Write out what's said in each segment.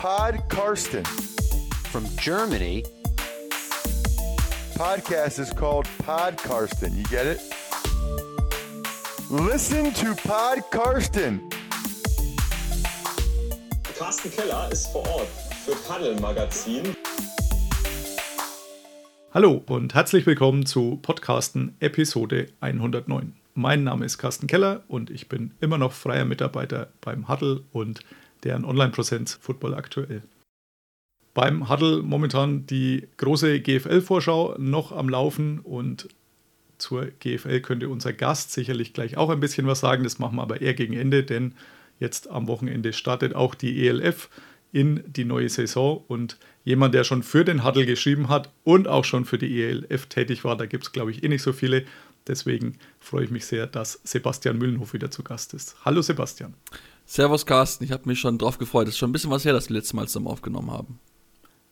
Pod Karsten. From Germany. Podcast is called Pod Karsten. You get it? Listen to Pod Karsten. Carsten Keller ist vor Ort für Paddel Magazin. Hallo und herzlich willkommen zu Podcasten Episode 109. Mein Name ist Carsten Keller und ich bin immer noch freier Mitarbeiter beim Huddle und deren Online-Präsenz Football aktuell. Beim Huddle momentan die große GFL-Vorschau noch am Laufen und zur GFL könnte unser Gast sicherlich gleich auch ein bisschen was sagen. Das machen wir aber eher gegen Ende, denn jetzt am Wochenende startet auch die ELF in die neue Saison und jemand, der schon für den Huddle geschrieben hat und auch schon für die ELF tätig war, da gibt es glaube ich eh nicht so viele. Deswegen freue ich mich sehr, dass Sebastian Müllenhof wieder zu Gast ist. Hallo Sebastian. Servus Carsten, ich habe mich schon drauf gefreut. Es ist schon ein bisschen was her, dass wir letztes Mal zusammen aufgenommen haben.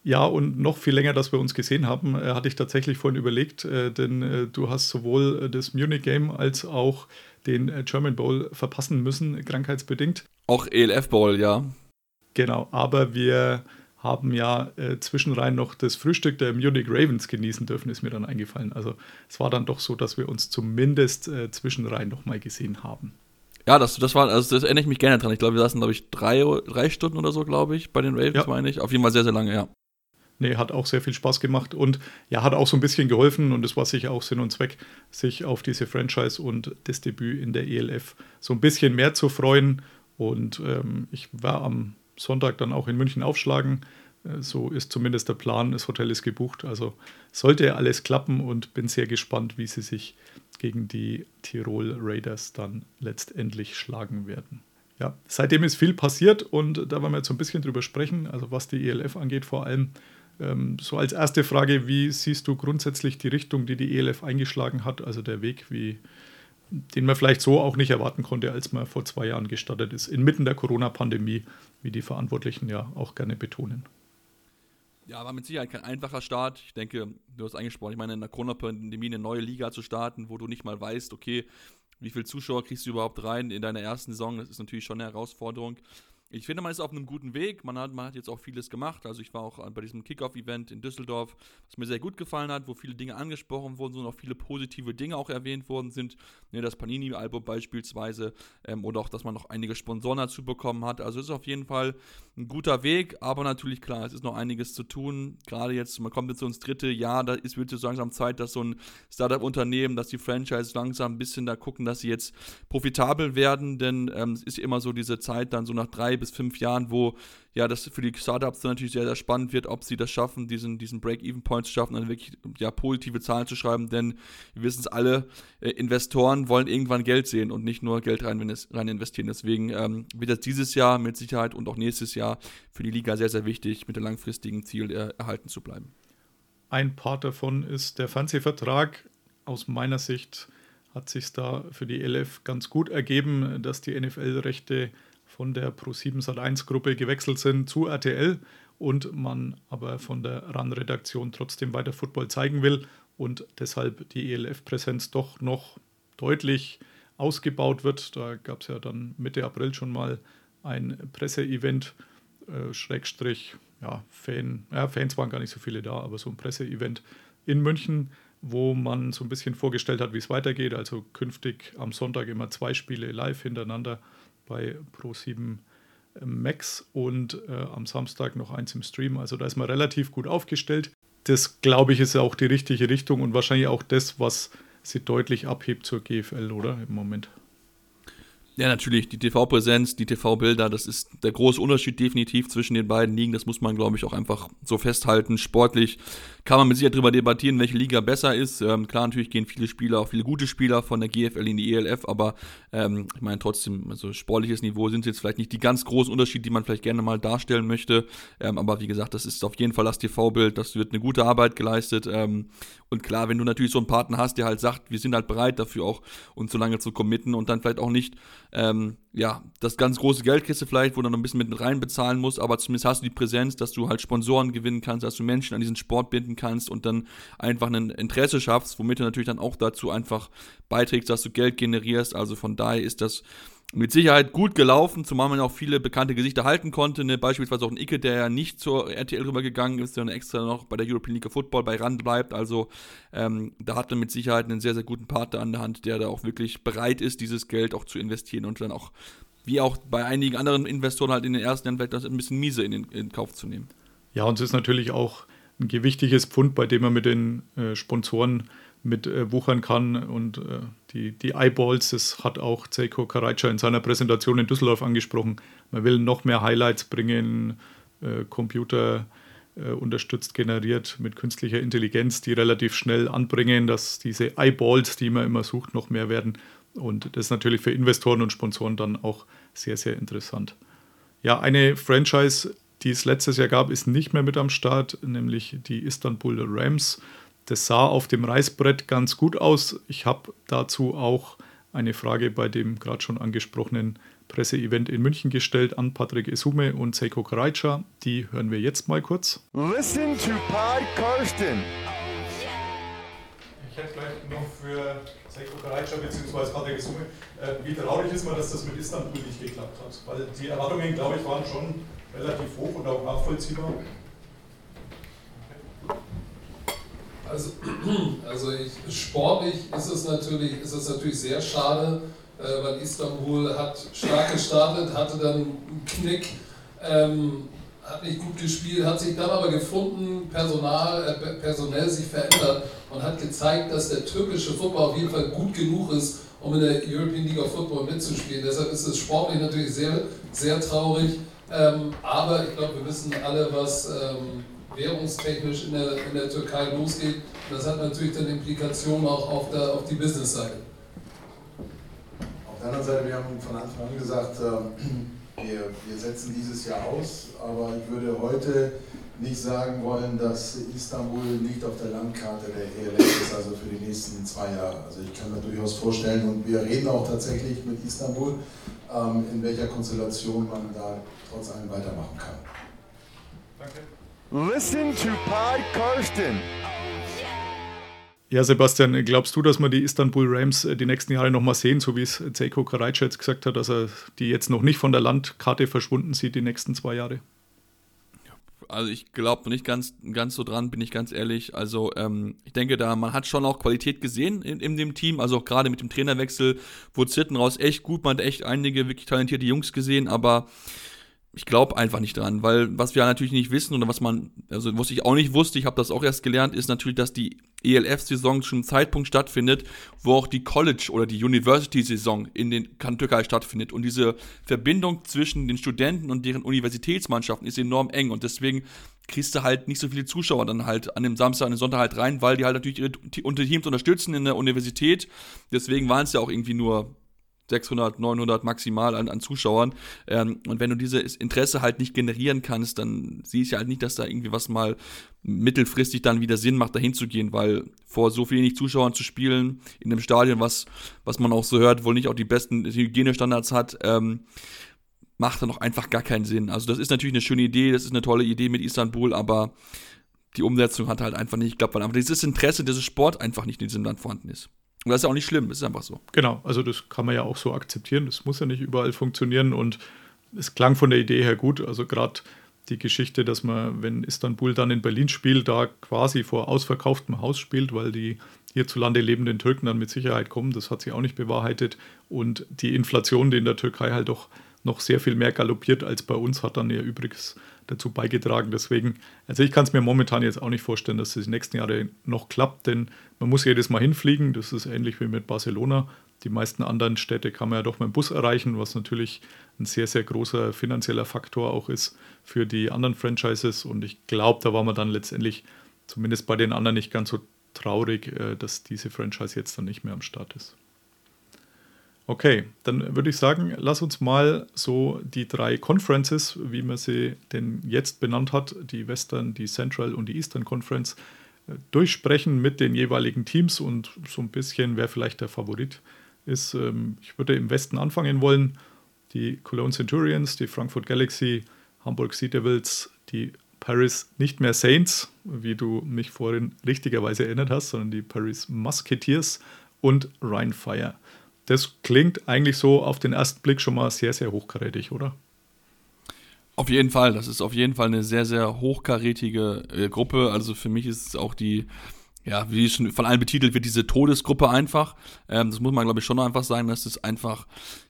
Ja, und noch viel länger, dass wir uns gesehen haben, äh, hatte ich tatsächlich vorhin überlegt, äh, denn äh, du hast sowohl das Munich Game als auch den German Bowl verpassen müssen, krankheitsbedingt. Auch ELF Bowl, ja. Genau, aber wir haben ja äh, zwischenrein noch das Frühstück der Munich Ravens genießen dürfen, ist mir dann eingefallen. Also es war dann doch so, dass wir uns zumindest äh, zwischenrein noch mal gesehen haben. Ja, das, das war, also das erinnere ich mich gerne dran. Ich glaube, wir saßen, glaube ich, drei, drei Stunden oder so, glaube ich, bei den Ravens, Ja. meine ich. Auf jeden Fall sehr, sehr lange, ja. Nee, hat auch sehr viel Spaß gemacht und ja, hat auch so ein bisschen geholfen und es war sicher auch Sinn und Zweck, sich auf diese Franchise und das Debüt in der ELF so ein bisschen mehr zu freuen. Und ähm, ich war am Sonntag dann auch in München aufschlagen. Äh, So ist zumindest der Plan. Das Hotel ist gebucht. Also sollte alles klappen und bin sehr gespannt, wie sie sich gegen die Tirol Raiders dann letztendlich schlagen werden. Ja, seitdem ist viel passiert und da wollen wir jetzt so ein bisschen drüber sprechen, also was die ELF angeht vor allem. Ähm, so als erste Frage, wie siehst du grundsätzlich die Richtung, die die ELF eingeschlagen hat, also der Weg, wie, den man vielleicht so auch nicht erwarten konnte, als man vor zwei Jahren gestartet ist, inmitten der Corona-Pandemie, wie die Verantwortlichen ja auch gerne betonen. Ja, war mit Sicherheit kein einfacher Start. Ich denke, du hast angesprochen, ich meine, in der Corona-Pandemie eine neue Liga zu starten, wo du nicht mal weißt, okay, wie viele Zuschauer kriegst du überhaupt rein in deiner ersten Saison, das ist natürlich schon eine Herausforderung. Ich finde, man ist auf einem guten Weg. Man hat, man hat jetzt auch vieles gemacht. Also ich war auch bei diesem Kickoff-Event in Düsseldorf, was mir sehr gut gefallen hat, wo viele Dinge angesprochen wurden und auch viele positive Dinge auch erwähnt worden sind. Ne, das Panini-Album beispielsweise ähm, oder auch, dass man noch einige Sponsoren dazu bekommen hat. Also es ist auf jeden Fall ein guter Weg, aber natürlich klar, es ist noch einiges zu tun. Gerade jetzt, man kommt jetzt so ins dritte Jahr, da ist wird so langsam Zeit, dass so ein Startup-Unternehmen, dass die Franchise langsam ein bisschen da gucken, dass sie jetzt profitabel werden, denn ähm, es ist immer so diese Zeit dann so nach drei bis fünf Jahren, wo ja das für die Startups dann natürlich sehr, sehr spannend wird, ob sie das schaffen, diesen, diesen Break-Even-Point zu schaffen, dann wirklich ja, positive Zahlen zu schreiben, denn wir wissen es alle, äh, Investoren wollen irgendwann Geld sehen und nicht nur Geld rein, rein investieren. Deswegen ähm, wird das dieses Jahr mit Sicherheit und auch nächstes Jahr für die Liga sehr, sehr wichtig, mit dem langfristigen Ziel äh, erhalten zu bleiben. Ein Part davon ist der Fernsehvertrag. Aus meiner Sicht hat sich da für die ELF ganz gut ergeben, dass die NFL-Rechte von der Pro7 Sat1 Gruppe gewechselt sind zu RTL und man aber von der RAN-Redaktion trotzdem weiter Football zeigen will und deshalb die ELF-Präsenz doch noch deutlich ausgebaut wird. Da gab es ja dann Mitte April schon mal ein Presseevent, äh, Schrägstrich, ja, Fan, ja, Fans waren gar nicht so viele da, aber so ein Presseevent in München, wo man so ein bisschen vorgestellt hat, wie es weitergeht. Also künftig am Sonntag immer zwei Spiele live hintereinander bei Pro7 Max und äh, am Samstag noch eins im Stream. Also da ist man relativ gut aufgestellt. Das, glaube ich, ist auch die richtige Richtung und wahrscheinlich auch das, was sie deutlich abhebt zur GFL, oder? Im Moment. Ja, natürlich, die TV-Präsenz, die TV-Bilder, das ist der große Unterschied definitiv zwischen den beiden Ligen. Das muss man, glaube ich, auch einfach so festhalten. Sportlich kann man mit Sicherheit darüber debattieren, welche Liga besser ist. Ähm, klar, natürlich gehen viele Spieler, auch viele gute Spieler von der GFL in die ELF, aber ähm, ich meine trotzdem, also sportliches Niveau sind jetzt vielleicht nicht die ganz großen Unterschiede, die man vielleicht gerne mal darstellen möchte. Ähm, aber wie gesagt, das ist auf jeden Fall das TV-Bild, das wird eine gute Arbeit geleistet. Ähm, und klar, wenn du natürlich so einen Partner hast, der halt sagt, wir sind halt bereit dafür auch, uns so lange zu committen und dann vielleicht auch nicht ähm, ja, das ganz große Geld kriegst du vielleicht, wo du noch ein bisschen mit rein bezahlen musst, aber zumindest hast du die Präsenz, dass du halt Sponsoren gewinnen kannst, dass du Menschen an diesen Sport binden kannst und dann einfach ein Interesse schaffst, womit du natürlich dann auch dazu einfach beiträgst, dass du Geld generierst. Also von daher ist das mit Sicherheit gut gelaufen, zumal man auch viele bekannte Gesichter halten konnte. Ne? Beispielsweise auch ein Icke, der ja nicht zur RTL rübergegangen ist, sondern extra noch bei der European League of Football bei Rand bleibt. Also ähm, da hat man mit Sicherheit einen sehr, sehr guten Partner an der Hand, der da auch wirklich bereit ist, dieses Geld auch zu investieren und dann auch, wie auch bei einigen anderen Investoren halt in den ersten Jahren vielleicht ein bisschen miese in, den, in Kauf zu nehmen. Ja, und es ist natürlich auch ein gewichtiges Pfund, bei dem man mit den äh, Sponsoren mit äh, wuchern kann. Und äh, die, die Eyeballs, das hat auch Zeiko Karajca in seiner Präsentation in Düsseldorf angesprochen. Man will noch mehr Highlights bringen, äh, Computer äh, unterstützt generiert mit künstlicher Intelligenz, die relativ schnell anbringen, dass diese Eyeballs, die man immer sucht, noch mehr werden. Und das ist natürlich für Investoren und Sponsoren dann auch sehr, sehr interessant. Ja, eine Franchise, die es letztes Jahr gab, ist nicht mehr mit am Start, nämlich die Istanbul Rams. Das sah auf dem Reißbrett ganz gut aus. Ich habe dazu auch eine Frage bei dem gerade schon angesprochenen Presseevent in München gestellt an Patrick Esume und Seiko Karajca. Die hören wir jetzt mal kurz. Listen to Pod Karsten. Ich hätte gleich noch für Seiko Karajca bzw. Patrick Esume, äh, wie traurig ist man, dass das mit Istanbul nicht geklappt hat? Weil die Erwartungen, glaube ich, waren schon relativ hoch und auch nachvollziehbar. Also, also ich, sportlich ist es natürlich, ist es natürlich sehr schade, äh, weil Istanbul hat stark gestartet, hatte dann einen Knick, ähm, hat nicht gut gespielt, hat sich dann aber gefunden, Personal, äh, personell sich verändert und hat gezeigt, dass der türkische Football auf jeden Fall gut genug ist, um in der European League of Football mitzuspielen. Deshalb ist es sportlich natürlich sehr, sehr traurig. Ähm, aber ich glaube, wir wissen alle, was ähm, währungstechnisch in der, in der Türkei losgeht. Das hat natürlich dann Implikationen auch auf, der, auf die Business-Seite. Auf der anderen Seite, wir haben von Anfang an gesagt, äh, wir, wir setzen dieses Jahr aus, aber ich würde heute nicht sagen wollen, dass Istanbul nicht auf der Landkarte der ELF ist, also für die nächsten zwei Jahre. Also ich kann mir durchaus vorstellen, und wir reden auch tatsächlich mit Istanbul, ähm, in welcher Konstellation man da trotz allem weitermachen kann. Danke. Listen to Pod Karsten. Ja, Sebastian, glaubst du, dass wir die Istanbul Rams äh, die nächsten Jahre nochmal sehen, so wie es Zeiko Karajca jetzt gesagt hat, dass er die jetzt noch nicht von der Landkarte verschwunden sieht, die nächsten zwei Jahre? Also ich glaube noch nicht ganz, ganz so dran, bin ich ganz ehrlich. Also ähm, ich denke, da man hat schon auch Qualität gesehen in, in dem Team. Also auch gerade mit dem Trainerwechsel wurde Sitten raus echt gut. Man hat echt einige wirklich talentierte Jungs gesehen, aber ich glaube einfach nicht dran, weil was wir natürlich nicht wissen oder was man, also was ich auch nicht wusste, ich habe das auch erst gelernt, ist natürlich, dass die ELF-Saison einem Zeitpunkt stattfindet, wo auch die College- oder die University-Saison in den Türkei stattfindet. Und diese Verbindung zwischen den Studenten und deren Universitätsmannschaften ist enorm eng und deswegen kriegst du halt nicht so viele Zuschauer dann halt an dem Samstag, an dem Sonntag halt rein, weil die halt natürlich ihre Teams unterstützen in der Universität. Deswegen waren es ja auch irgendwie nur 600, 900 maximal an, an Zuschauern. Ähm, und wenn du dieses Interesse halt nicht generieren kannst, dann siehst ich halt nicht, dass da irgendwie was mal mittelfristig dann wieder Sinn macht, dahin zu gehen, weil vor so wenig Zuschauern zu spielen in einem Stadion, was, was man auch so hört, wohl nicht auch die besten Hygienestandards hat, ähm, macht dann auch einfach gar keinen Sinn. Also das ist natürlich eine schöne Idee, das ist eine tolle Idee mit Istanbul, aber die Umsetzung hat halt einfach nicht geklappt, weil einfach dieses Interesse, dieses Sport einfach nicht in diesem Land vorhanden ist. Und das ist auch nicht schlimm, das ist einfach so. Genau, also das kann man ja auch so akzeptieren. Das muss ja nicht überall funktionieren und es klang von der Idee her gut. Also gerade die Geschichte, dass man, wenn Istanbul dann in Berlin spielt, da quasi vor ausverkauftem Haus spielt, weil die hierzulande lebenden Türken dann mit Sicherheit kommen. Das hat sich auch nicht bewahrheitet. Und die Inflation, die in der Türkei halt doch noch sehr viel mehr galoppiert als bei uns, hat dann ja übrigens dazu beigetragen. Deswegen, also ich kann es mir momentan jetzt auch nicht vorstellen, dass es die nächsten Jahre noch klappt, denn man muss jedes Mal hinfliegen. Das ist ähnlich wie mit Barcelona. Die meisten anderen Städte kann man ja doch mit dem Bus erreichen, was natürlich ein sehr, sehr großer finanzieller Faktor auch ist für die anderen Franchises. Und ich glaube, da war man dann letztendlich zumindest bei den anderen nicht ganz so traurig, äh, dass diese Franchise jetzt dann nicht mehr am Start ist. Okay, dann würde ich sagen, lass uns mal so die drei Conferences, wie man sie denn jetzt benannt hat, die Western, die Central und die Eastern Conference, äh, durchsprechen mit den jeweiligen Teams und so ein bisschen, wer vielleicht der Favorit ist. Ähm, ich würde im Westen anfangen wollen. Die Cologne Centurions, die Frankfurt Galaxy, Hamburg Sea Devils, die Paris nicht mehr Saints, wie du mich vorhin richtigerweise erinnert hast, sondern die Paris Musketeers und Rhine Fire. Das klingt eigentlich so auf den ersten Blick schon mal sehr, sehr hochkarätig, oder? Auf jeden Fall, das ist auf jeden Fall eine sehr, sehr hochkarätige äh, Gruppe. Also für mich ist es auch die, ja, wie schon von allen betitelt wird, diese Todesgruppe einfach. Ähm, das muss man, glaube ich, schon einfach sagen, dass es einfach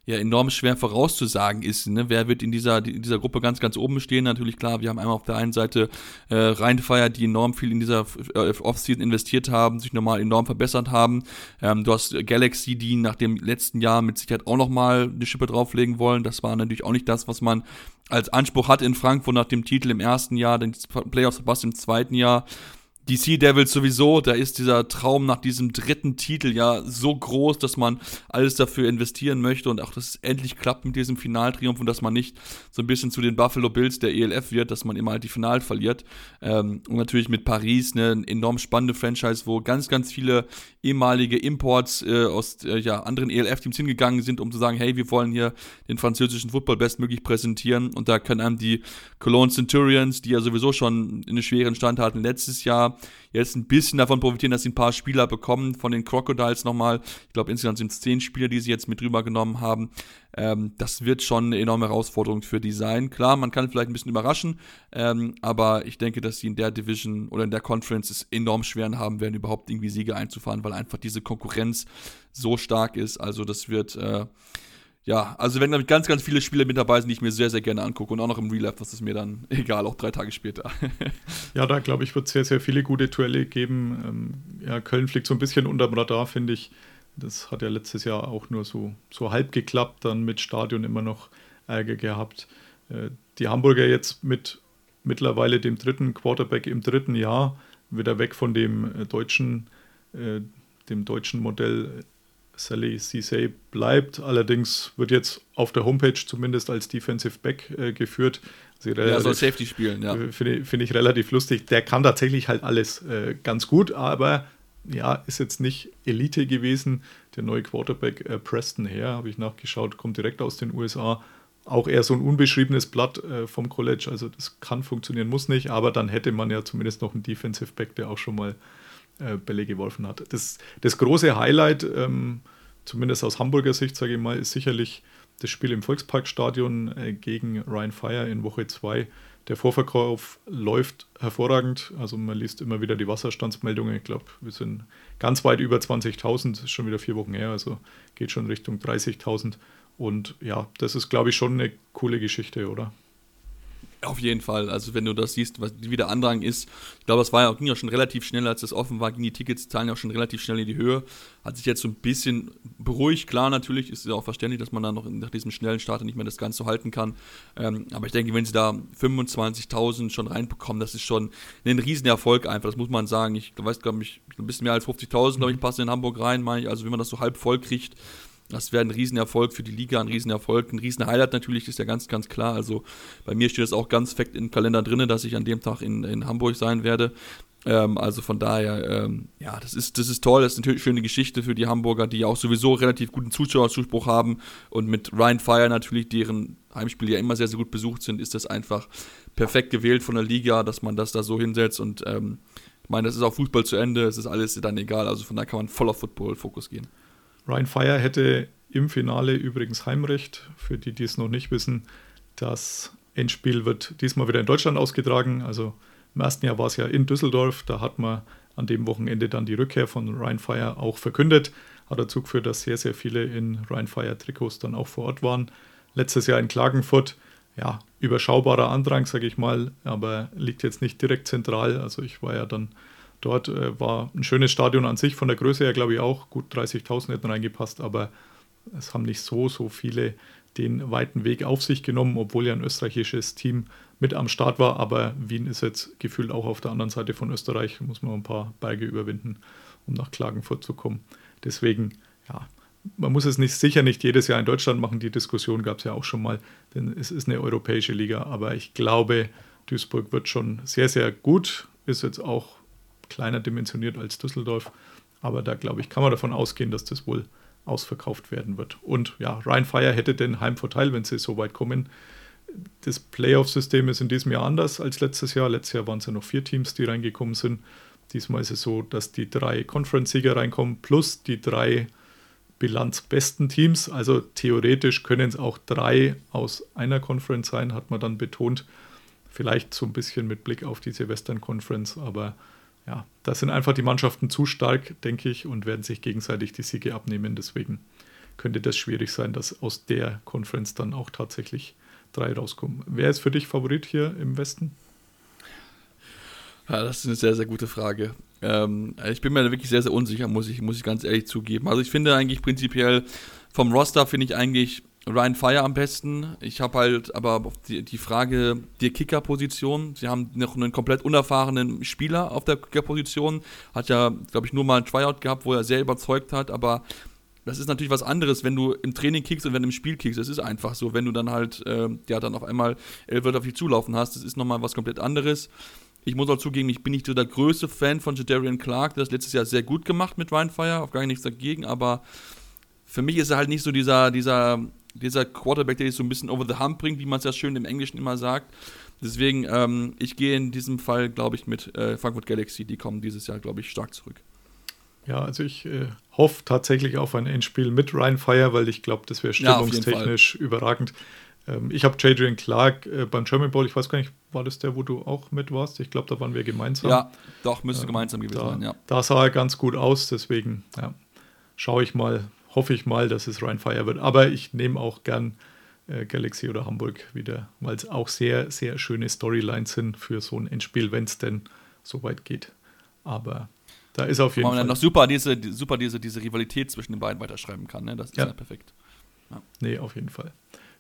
ja enorm schwer vorauszusagen ist. Ne? Wer wird in dieser, in dieser Gruppe ganz, ganz oben stehen? Natürlich, klar, wir haben einmal auf der einen Seite äh, Rheinfeier, die enorm viel in dieser äh, Offseason investiert haben, sich nochmal enorm verbessert haben. Ähm, du hast Galaxy, die nach dem letzten Jahr mit Sicherheit auch nochmal eine Schippe drauflegen wollen. Das war natürlich auch nicht das, was man als Anspruch hat in Frankfurt nach dem Titel im ersten Jahr, den Playoffs verpasst im zweiten Jahr. Die Sea Devils sowieso, da ist dieser Traum nach diesem dritten Titel ja so groß, dass man alles dafür investieren möchte und auch, dass es endlich klappt mit diesem Finaltriumph und dass man nicht so ein bisschen zu den Buffalo Bills der ELF wird, dass man immer halt die Final verliert. Ähm, und natürlich mit Paris, ne, eine enorm spannende Franchise, wo ganz, ganz viele ehemalige Imports äh, aus äh, ja, anderen ELF-Teams hingegangen sind, um zu sagen, hey, wir wollen hier den französischen Football bestmöglich präsentieren. Und da können einem die Cologne Centurions, die ja sowieso schon einen schweren Stand hatten letztes Jahr, jetzt ein bisschen davon profitieren, dass sie ein paar Spieler bekommen von den Crocodiles nochmal. Ich glaube, insgesamt sind es zehn Spieler, die sie jetzt mit rübergenommen haben. Ähm, das wird schon eine enorme Herausforderung für die sein. Klar, man kann vielleicht ein bisschen überraschen, ähm, aber ich denke, dass sie in der Division oder in der Conference es enorm schwer haben werden, überhaupt irgendwie Siege einzufahren, weil einfach diese Konkurrenz so stark ist. Also das wird äh, ja, also wenn, glaube ganz, ganz viele Spiele mit dabei sind, die ich mir sehr, sehr gerne angucke und auch noch im Real Life, das ist mir dann egal, auch drei Tage später. ja, da glaube ich, wird es sehr, sehr viele gute Duelle geben. Ähm, ja, Köln fliegt so ein bisschen unterm Radar, finde ich. Das hat ja letztes Jahr auch nur so, so halb geklappt, dann mit Stadion immer noch Ärger gehabt. Äh, die Hamburger jetzt mit mittlerweile dem dritten Quarterback im dritten Jahr wieder weg von dem äh, deutschen, äh, dem deutschen Modell Sally Cisse bleibt. Allerdings wird jetzt auf der Homepage zumindest als Defensive Back äh, geführt. Also er soll Safety spielen, ja. Äh, finde find ich relativ lustig. Der kann tatsächlich halt alles äh, ganz gut, aber ja, ist jetzt nicht Elite gewesen. Der neue Quarterback äh, Preston Hare, habe ich nachgeschaut, kommt direkt aus den USA. Auch eher so ein unbeschriebenes Blatt äh, vom College. Also das kann funktionieren, muss nicht, aber dann hätte man ja zumindest noch einen Defensive Back, der auch schon mal äh, Bälle geworfen hat. Das, das große Highlight, ähm, zumindest aus Hamburger Sicht, sage ich mal, ist sicherlich das Spiel im Volksparkstadion äh, gegen Ryan Fire in Woche 2. Der Vorverkauf läuft hervorragend. Also man liest immer wieder die Wasserstandsmeldungen. Ich glaube, wir sind ganz weit über 20.000, ist schon wieder vier Wochen her, also geht schon Richtung 30.000. Und ja, das ist, glaube ich, schon eine coole Geschichte, oder? Auf jeden Fall. Also wenn du das siehst, was, wie der Andrang ist, ich glaube, das war ja, ging ja schon relativ schnell, als das offen war, gingen die Ticketszahlen ja auch schon relativ schnell in die Höhe. Hat sich jetzt so ein bisschen beruhigt. Klar, natürlich ist es auch verständlich, dass man dann noch nach diesem schnellen Start nicht mehr das Ganze halten kann. Ähm, aber ich denke, wenn sie da 25.000 schon reinbekommen, das ist schon ein Riesenerfolg einfach. Das muss man sagen. Ich weiß, glaube ich, ein bisschen mehr als 50.000, glaube ich, passen in Hamburg rein, meine ich. Also wenn man das so halb voll kriegt, das wäre ein Riesenerfolg für die Liga, ein Riesenerfolg, ein Riesenhighlight natürlich, ist ja ganz, ganz klar. Also bei mir steht es auch ganz fett im Kalender drin, dass ich an dem Tag in, in Hamburg sein werde. Ähm, also von daher, ähm, ja, das ist, das ist toll, das ist eine schöne Geschichte für die Hamburger, die auch sowieso relativ guten Zuschauerzuspruch haben. Und mit Ryan Fire natürlich, deren Heimspiele ja immer sehr, sehr gut besucht sind, ist das einfach perfekt gewählt von der Liga, dass man das da so hinsetzt. Und ähm, ich meine, das ist auch Fußball zu Ende, es ist alles dann egal. Also von daher kann man voll auf Football-Fokus gehen. Ryan Fire hätte im Finale übrigens Heimrecht. Für die, die es noch nicht wissen, das Endspiel wird diesmal wieder in Deutschland ausgetragen. Also im ersten Jahr war es ja in Düsseldorf. Da hat man an dem Wochenende dann die Rückkehr von Ryan Fire auch verkündet. Hat dazu geführt, dass sehr, sehr viele in Ryan Fire Trikots dann auch vor Ort waren. Letztes Jahr in Klagenfurt, ja, überschaubarer Andrang, sage ich mal, aber liegt jetzt nicht direkt zentral. Also ich war ja dann Dort äh, war ein schönes Stadion an sich, von der Größe her glaube ich auch, gut 30.000 hätten reingepasst, aber es haben nicht so, so viele den weiten Weg auf sich genommen, obwohl ja ein österreichisches Team mit am Start war. Aber Wien ist jetzt gefühlt auch auf der anderen Seite von Österreich, muss man ein paar Berge überwinden, um nach Klagenfurt zu kommen. Deswegen, ja, man muss es nicht, sicher nicht jedes Jahr in Deutschland machen. Die Diskussion gab es ja auch schon mal, denn es ist eine europäische Liga. Aber ich glaube, Duisburg wird schon sehr, sehr gut. Ist jetzt auch kleiner dimensioniert als Düsseldorf. Aber da, glaube ich, kann man davon ausgehen, dass das wohl ausverkauft werden wird. Und ja, Ryan Fire hätte den Heimvorteil, wenn sie so weit kommen. Das Playoff-System ist in diesem Jahr anders als letztes Jahr. Letztes Jahr waren es ja noch vier Teams, die reingekommen sind. Diesmal ist es so, dass die drei Conference-Sieger reinkommen, plus die drei bilanzbesten Teams. Also theoretisch können es auch drei aus einer Conference sein, hat man dann betont. Vielleicht so ein bisschen mit Blick auf diese Western Conference, aber ja, da sind einfach die Mannschaften zu stark, denke ich, und werden sich gegenseitig die Siege abnehmen. Deswegen könnte das schwierig sein, dass aus der Conference dann auch tatsächlich drei rauskommen. Wer ist für dich Favorit hier im Westen? Ja, das ist eine sehr, sehr gute Frage. Ähm, ich bin mir wirklich sehr, sehr unsicher, muss ich, muss ich ganz ehrlich zugeben. Also ich finde eigentlich prinzipiell vom Roster finde ich eigentlich Ryan Fire am besten. Ich habe halt aber die, die Frage der Kicker-Position. Sie haben noch einen komplett unerfahrenen Spieler auf der Kicker-Position. Hat ja, glaube ich, nur mal ein Tryout gehabt, wo er sehr überzeugt hat, aber das ist natürlich was anderes, wenn du im Training kickst und wenn du im Spiel kickst. Das ist einfach so. Wenn du dann halt, äh, ja, dann auf einmal elf Wörter auf dich zulaufen hast, das ist nochmal was komplett anderes. Ich muss auch zugeben, ich bin nicht so der größte Fan von Jadarian Clark, der das letztes Jahr sehr gut gemacht mit Rhinefire, auf gar nichts dagegen, aber für mich ist er halt nicht so dieser, dieser, dieser Quarterback, der dich so ein bisschen over the hump bringt, wie man es ja schön im Englischen immer sagt. Deswegen, ähm, ich gehe in diesem Fall, glaube ich, mit äh, Frankfurt Galaxy. Die kommen dieses Jahr, glaube ich, stark zurück. Ja, also ich äh, hoffe tatsächlich auf ein Endspiel mit Ryan Fire, weil ich glaube, das wäre stimmungstechnisch ja, überragend. Ähm, ich habe Jadrian Clark äh, beim German Bowl, ich weiß gar nicht, war das der, wo du auch mit warst? Ich glaube, da waren wir gemeinsam. Ja, doch, müsste ähm, gemeinsam gewesen da, sein, ja. Da sah er ganz gut aus, deswegen ja, schaue ich mal, hoffe ich mal, dass es Ryan Fire wird. Aber ich nehme auch gern äh, Galaxy oder Hamburg wieder, weil es auch sehr, sehr schöne Storylines sind für so ein Endspiel, wenn es denn so weit geht. Aber da ist auf jeden Fall. Man dann noch super diese, super diese, diese Rivalität zwischen den beiden weiterschreiben kann, ne? Das ist ja, ja perfekt. Ja. Nee, auf jeden Fall.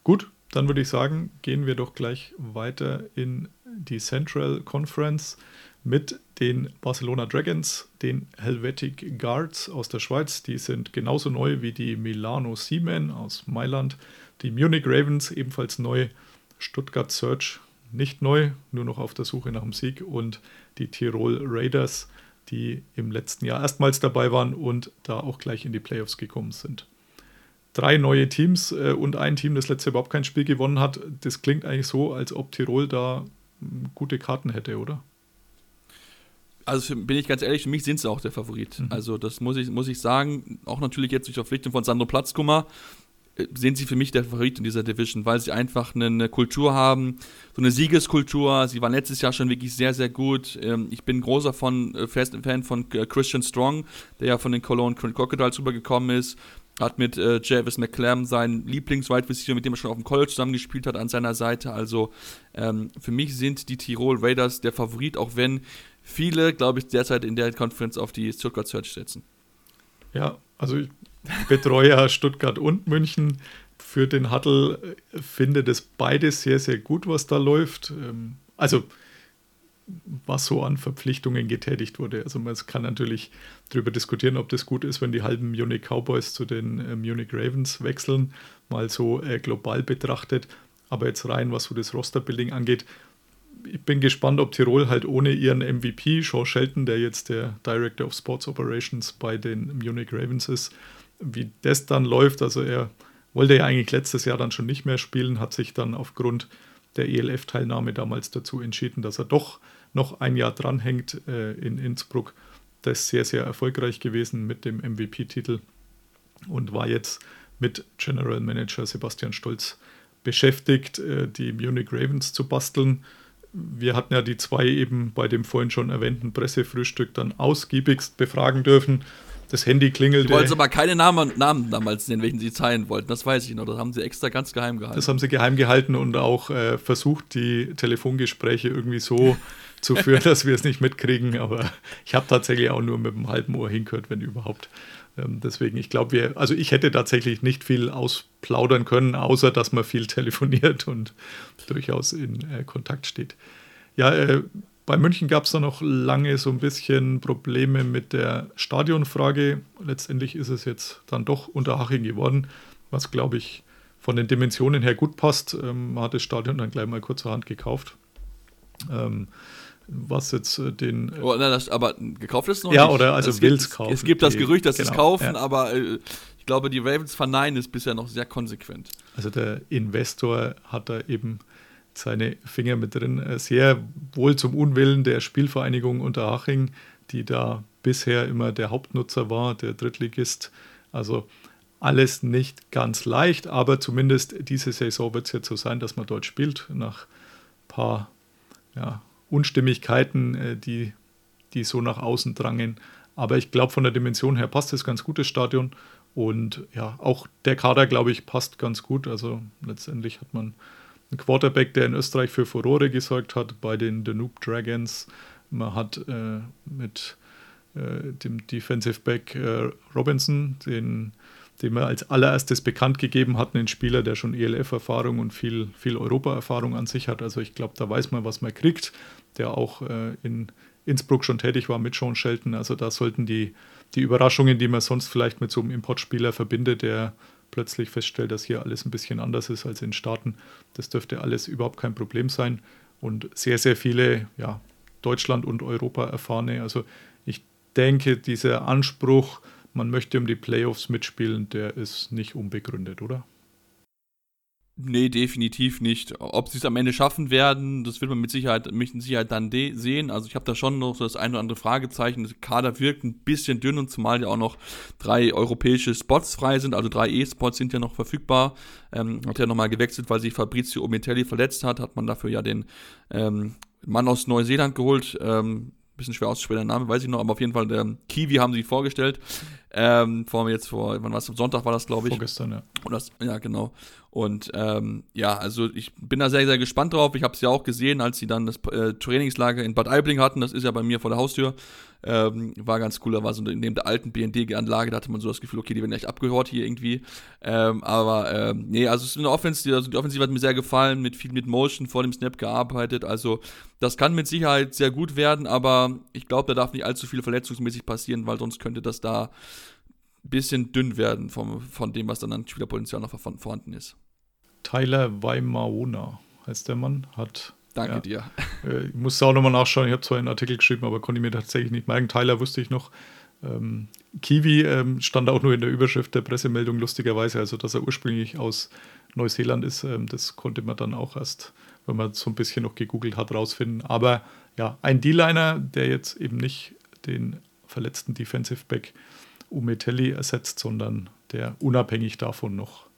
Gut, dann würde ich sagen, gehen wir doch gleich weiter in die Central Conference mit den Barcelona Dragons, den Helvetic Guards aus der Schweiz. Die sind genauso neu wie die Milano Seamen aus Mailand. Die Munich Ravens ebenfalls neu. Stuttgart Search nicht neu, nur noch auf der Suche nach dem Sieg. Und die Tirol Raiders, die im letzten Jahr erstmals dabei waren und da auch gleich in die Playoffs gekommen sind drei neue Teams äh, und ein Team, das letztes Jahr überhaupt kein Spiel gewonnen hat. Das klingt eigentlich so, als ob Tirol da hm, gute Karten hätte, oder? Also bin ich ganz ehrlich, für mich sind sie auch der Favorit. Mhm. Also das muss ich, muss ich sagen, auch natürlich jetzt durch Verpflichtung von Sandro Platzkummer äh, sind sie für mich der Favorit in dieser Division, weil sie einfach eine Kultur haben, so eine Siegeskultur. Sie waren letztes Jahr schon wirklich sehr, sehr gut. Ähm, ich bin großer von, äh, Fan von Christian Strong, der ja von den Cologne Crocodiles rübergekommen ist hat mit äh, Jarvis McClam seinen Lieblings-Wide Receiver, mit dem er schon auf dem College zusammengespielt hat, an seiner Seite. Also ähm, für mich sind die Tirol Raiders der Favorit, auch wenn viele, glaube ich, derzeit in der Konferenz auf die Stuttgart Search setzen. Ja, also ich betreue ja Stuttgart und München. Für den Huddle äh, finde das beides sehr, sehr gut, was da läuft. Ähm, also was so an Verpflichtungen getätigt wurde. Also man kann natürlich darüber diskutieren, ob das gut ist, wenn die halben Munich Cowboys zu den äh, Munich Ravens wechseln, mal so äh, global betrachtet. Aber jetzt rein, was so das Rosterbuilding angeht, ich bin gespannt, ob Tirol halt ohne ihren MVP, Sean Shelton, der jetzt der Director of Sports Operations bei den Munich Ravens ist, wie das dann läuft. Also er wollte ja eigentlich letztes Jahr dann schon nicht mehr spielen, hat sich dann aufgrund der ELF-Teilnahme damals dazu entschieden, dass er doch noch ein Jahr dranhängt äh, in Innsbruck. Das ist sehr, sehr erfolgreich gewesen mit dem MVP-Titel und war jetzt mit General Manager Sebastian Stolz beschäftigt, äh, die Munich Ravens zu basteln. Wir hatten ja die zwei eben bei dem vorhin schon erwähnten Pressefrühstück dann ausgiebigst befragen dürfen. Das Handy klingelte. Sie wollten aber keine Namen, Namen damals nennen, welchen sie teilen wollten. Das weiß ich noch. Das haben sie extra ganz geheim gehalten. Das haben sie geheim gehalten und auch äh, versucht, die Telefongespräche irgendwie so zu führen, dass wir es nicht mitkriegen. Aber ich habe tatsächlich auch nur mit einem halben Ohr hingehört, wenn überhaupt. Ähm, deswegen, ich glaube, wir, also ich hätte tatsächlich nicht viel ausplaudern können, außer dass man viel telefoniert und durchaus in äh, Kontakt steht. Ja, äh, bei München gab es da noch lange so ein bisschen Probleme mit der Stadionfrage. Letztendlich ist es jetzt dann doch Unterhaching geworden, was glaube ich von den Dimensionen her gut passt. Ähm, man hat das Stadion dann gleich mal kurzerhand gekauft. Ähm, was jetzt äh, den. Äh, oh, nein, das, aber gekauft ist es noch ja, nicht. Ja, oder also will es kaufen. Es gibt das Gerücht, dass sie es genau, kaufen, ja. aber äh, ich glaube, die Ravens verneinen es bisher noch sehr konsequent. Also der Investor hat da eben seine Finger mit drin. Sehr wohl zum Unwillen der Spielvereinigung Unterhaching, die da bisher immer der Hauptnutzer war, der Drittligist. Also alles nicht ganz leicht, aber zumindest diese Saison wird es jetzt so sein, dass man dort spielt, nach ein paar ja, Unstimmigkeiten, äh, die, die so nach außen drangen. Aber ich glaube, von der Dimension her passt es ganz gut, das Stadion. Und ja, auch der Kader, glaube ich, passt ganz gut. Also letztendlich hat man einen Quarterback, der in Österreich für Furore gesorgt hat bei den Danube Dragons. Man hat äh, mit äh, dem Defensive Back äh, Robinson, den, den wir als allererstes bekannt gegeben hatten, einen Spieler, der schon ELF-Erfahrung und viel, viel Europa-Erfahrung an sich hat. Also ich glaube, da weiß man, was man kriegt, der auch äh, in Innsbruck schon tätig war mit Sean Shelton. Also da sollten die, die Überraschungen, die man sonst vielleicht mit so einem Importspieler verbindet, der plötzlich feststellt, dass hier alles ein bisschen anders ist als in Staaten, das dürfte alles überhaupt kein Problem sein. Und sehr, sehr viele, ja, Deutschland und Europa erfahrene. Also ich denke, dieser Anspruch, man möchte um die Playoffs mitspielen, der ist nicht unbegründet, oder? Nee, definitiv nicht. Ob sie es am Ende schaffen werden, das wird man mit Sicherheit, mit Sicherheit dann sehen. Also ich habe da schon noch so das eine oder andere Fragezeichen. Der Kader wirkt ein bisschen dünn und zumal ja auch noch drei europäische Spots frei sind, also drei E-Spots sind ja noch verfügbar. Ähm, hat ja nochmal gewechselt, weil sich Fabrizio Ometelli verletzt hat, hat man dafür ja den ähm, Mann aus Neuseeland geholt. Ähm, bisschen schwer auszusprechen, der Name weiß ich noch, aber auf jeden Fall der Kiwi haben sie vorgestellt. Ähm, vor mir jetzt vor, wann war es? Sonntag war das, glaube ich. Vorgestern, ja. Und das, ja, genau. Und ähm, ja, also ich bin da sehr, sehr gespannt drauf. Ich habe es ja auch gesehen, als sie dann das äh, Trainingslager in Bad Aibling hatten. Das ist ja bei mir vor der Haustür. Ähm, war ganz cool. Da war so neben der alten BND-Anlage, da hatte man so das Gefühl, okay, die werden echt abgehört hier irgendwie. Ähm, aber ähm, nee, also es ist eine Offensive, also die Offensive hat mir sehr gefallen, mit viel mit Motion vor dem Snap gearbeitet. Also das kann mit Sicherheit sehr gut werden, aber ich glaube, da darf nicht allzu viel verletzungsmäßig passieren, weil sonst könnte das da bisschen dünn werden vom, von dem, was dann an Spielerpotenzial noch vorhanden ist. Tyler Weimaona heißt der Mann, hat. Danke ja, dir. Äh, ich musste auch nochmal nachschauen. Ich habe zwar einen Artikel geschrieben, aber konnte ich mir tatsächlich nicht merken. Tyler wusste ich noch. Ähm, Kiwi ähm, stand auch nur in der Überschrift der Pressemeldung, lustigerweise. Also, dass er ursprünglich aus Neuseeland ist, ähm, das konnte man dann auch erst, wenn man so ein bisschen noch gegoogelt hat, rausfinden. Aber ja, ein D-Liner, der jetzt eben nicht den verletzten Defensive Back Umetelli ersetzt, sondern der unabhängig davon noch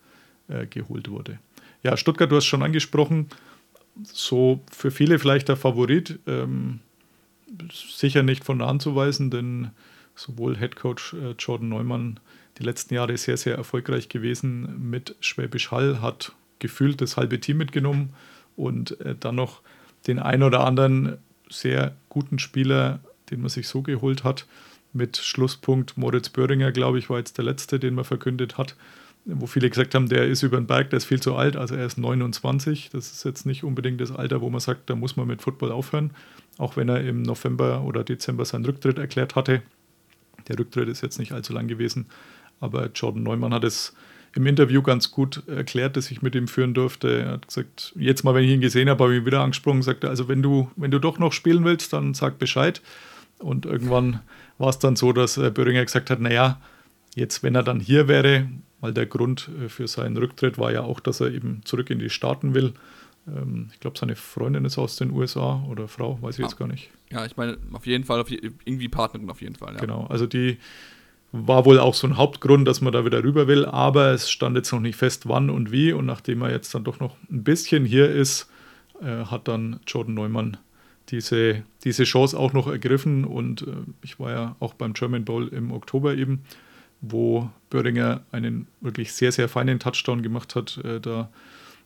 äh, geholt wurde. Ja, Stuttgart, du hast schon angesprochen, so für viele vielleicht der Favorit, ähm, sicher nicht von der Hand zu weisen, denn sowohl Head Coach äh, Jordan Neumann die letzten Jahre sehr, sehr erfolgreich gewesen mit Schwäbisch Hall, hat gefühlt das halbe Team mitgenommen und äh, dann noch den ein oder anderen sehr guten Spieler, den man sich so geholt hat, mit Schlusspunkt Moritz Böhringer, glaube ich, war jetzt der letzte, den man verkündet hat wo viele gesagt haben, der ist über den Berg, der ist viel zu alt, also er ist 29. Das ist jetzt nicht unbedingt das Alter, wo man sagt, da muss man mit Football aufhören, auch wenn er im November oder Dezember seinen Rücktritt erklärt hatte. Der Rücktritt ist jetzt nicht allzu lang gewesen, aber Jordan Neumann hat es im Interview ganz gut erklärt, das ich mit ihm führen durfte. Er hat gesagt, jetzt mal, wenn ich ihn gesehen habe, habe ich ihn wieder angesprochen, sagte, also wenn du, wenn du doch noch spielen willst, dann sag Bescheid. Und irgendwann war es dann so, dass äh, Böhringer gesagt hat, naja, jetzt, wenn er dann hier wäre, weil der Grund äh, für seinen Rücktritt war ja auch, dass er eben zurück in die Staaten will. Ähm, ich glaube, seine Freundin ist aus den USA oder Frau, weiß ich ja. jetzt gar nicht. Ja, ich meine, auf jeden Fall, auf je, irgendwie Partnerin auf jeden Fall. Ja. Genau, also die war wohl auch so ein Hauptgrund, dass man da wieder rüber will, aber es stand jetzt noch nicht fest, wann und wie. Und nachdem er jetzt dann doch noch ein bisschen hier ist, äh, hat dann Jordan Neumann diese, diese Chance auch noch ergriffen. Und äh, ich war ja auch beim German Bowl im Oktober eben wo Böhringer einen wirklich sehr, sehr feinen Touchdown gemacht hat, äh, da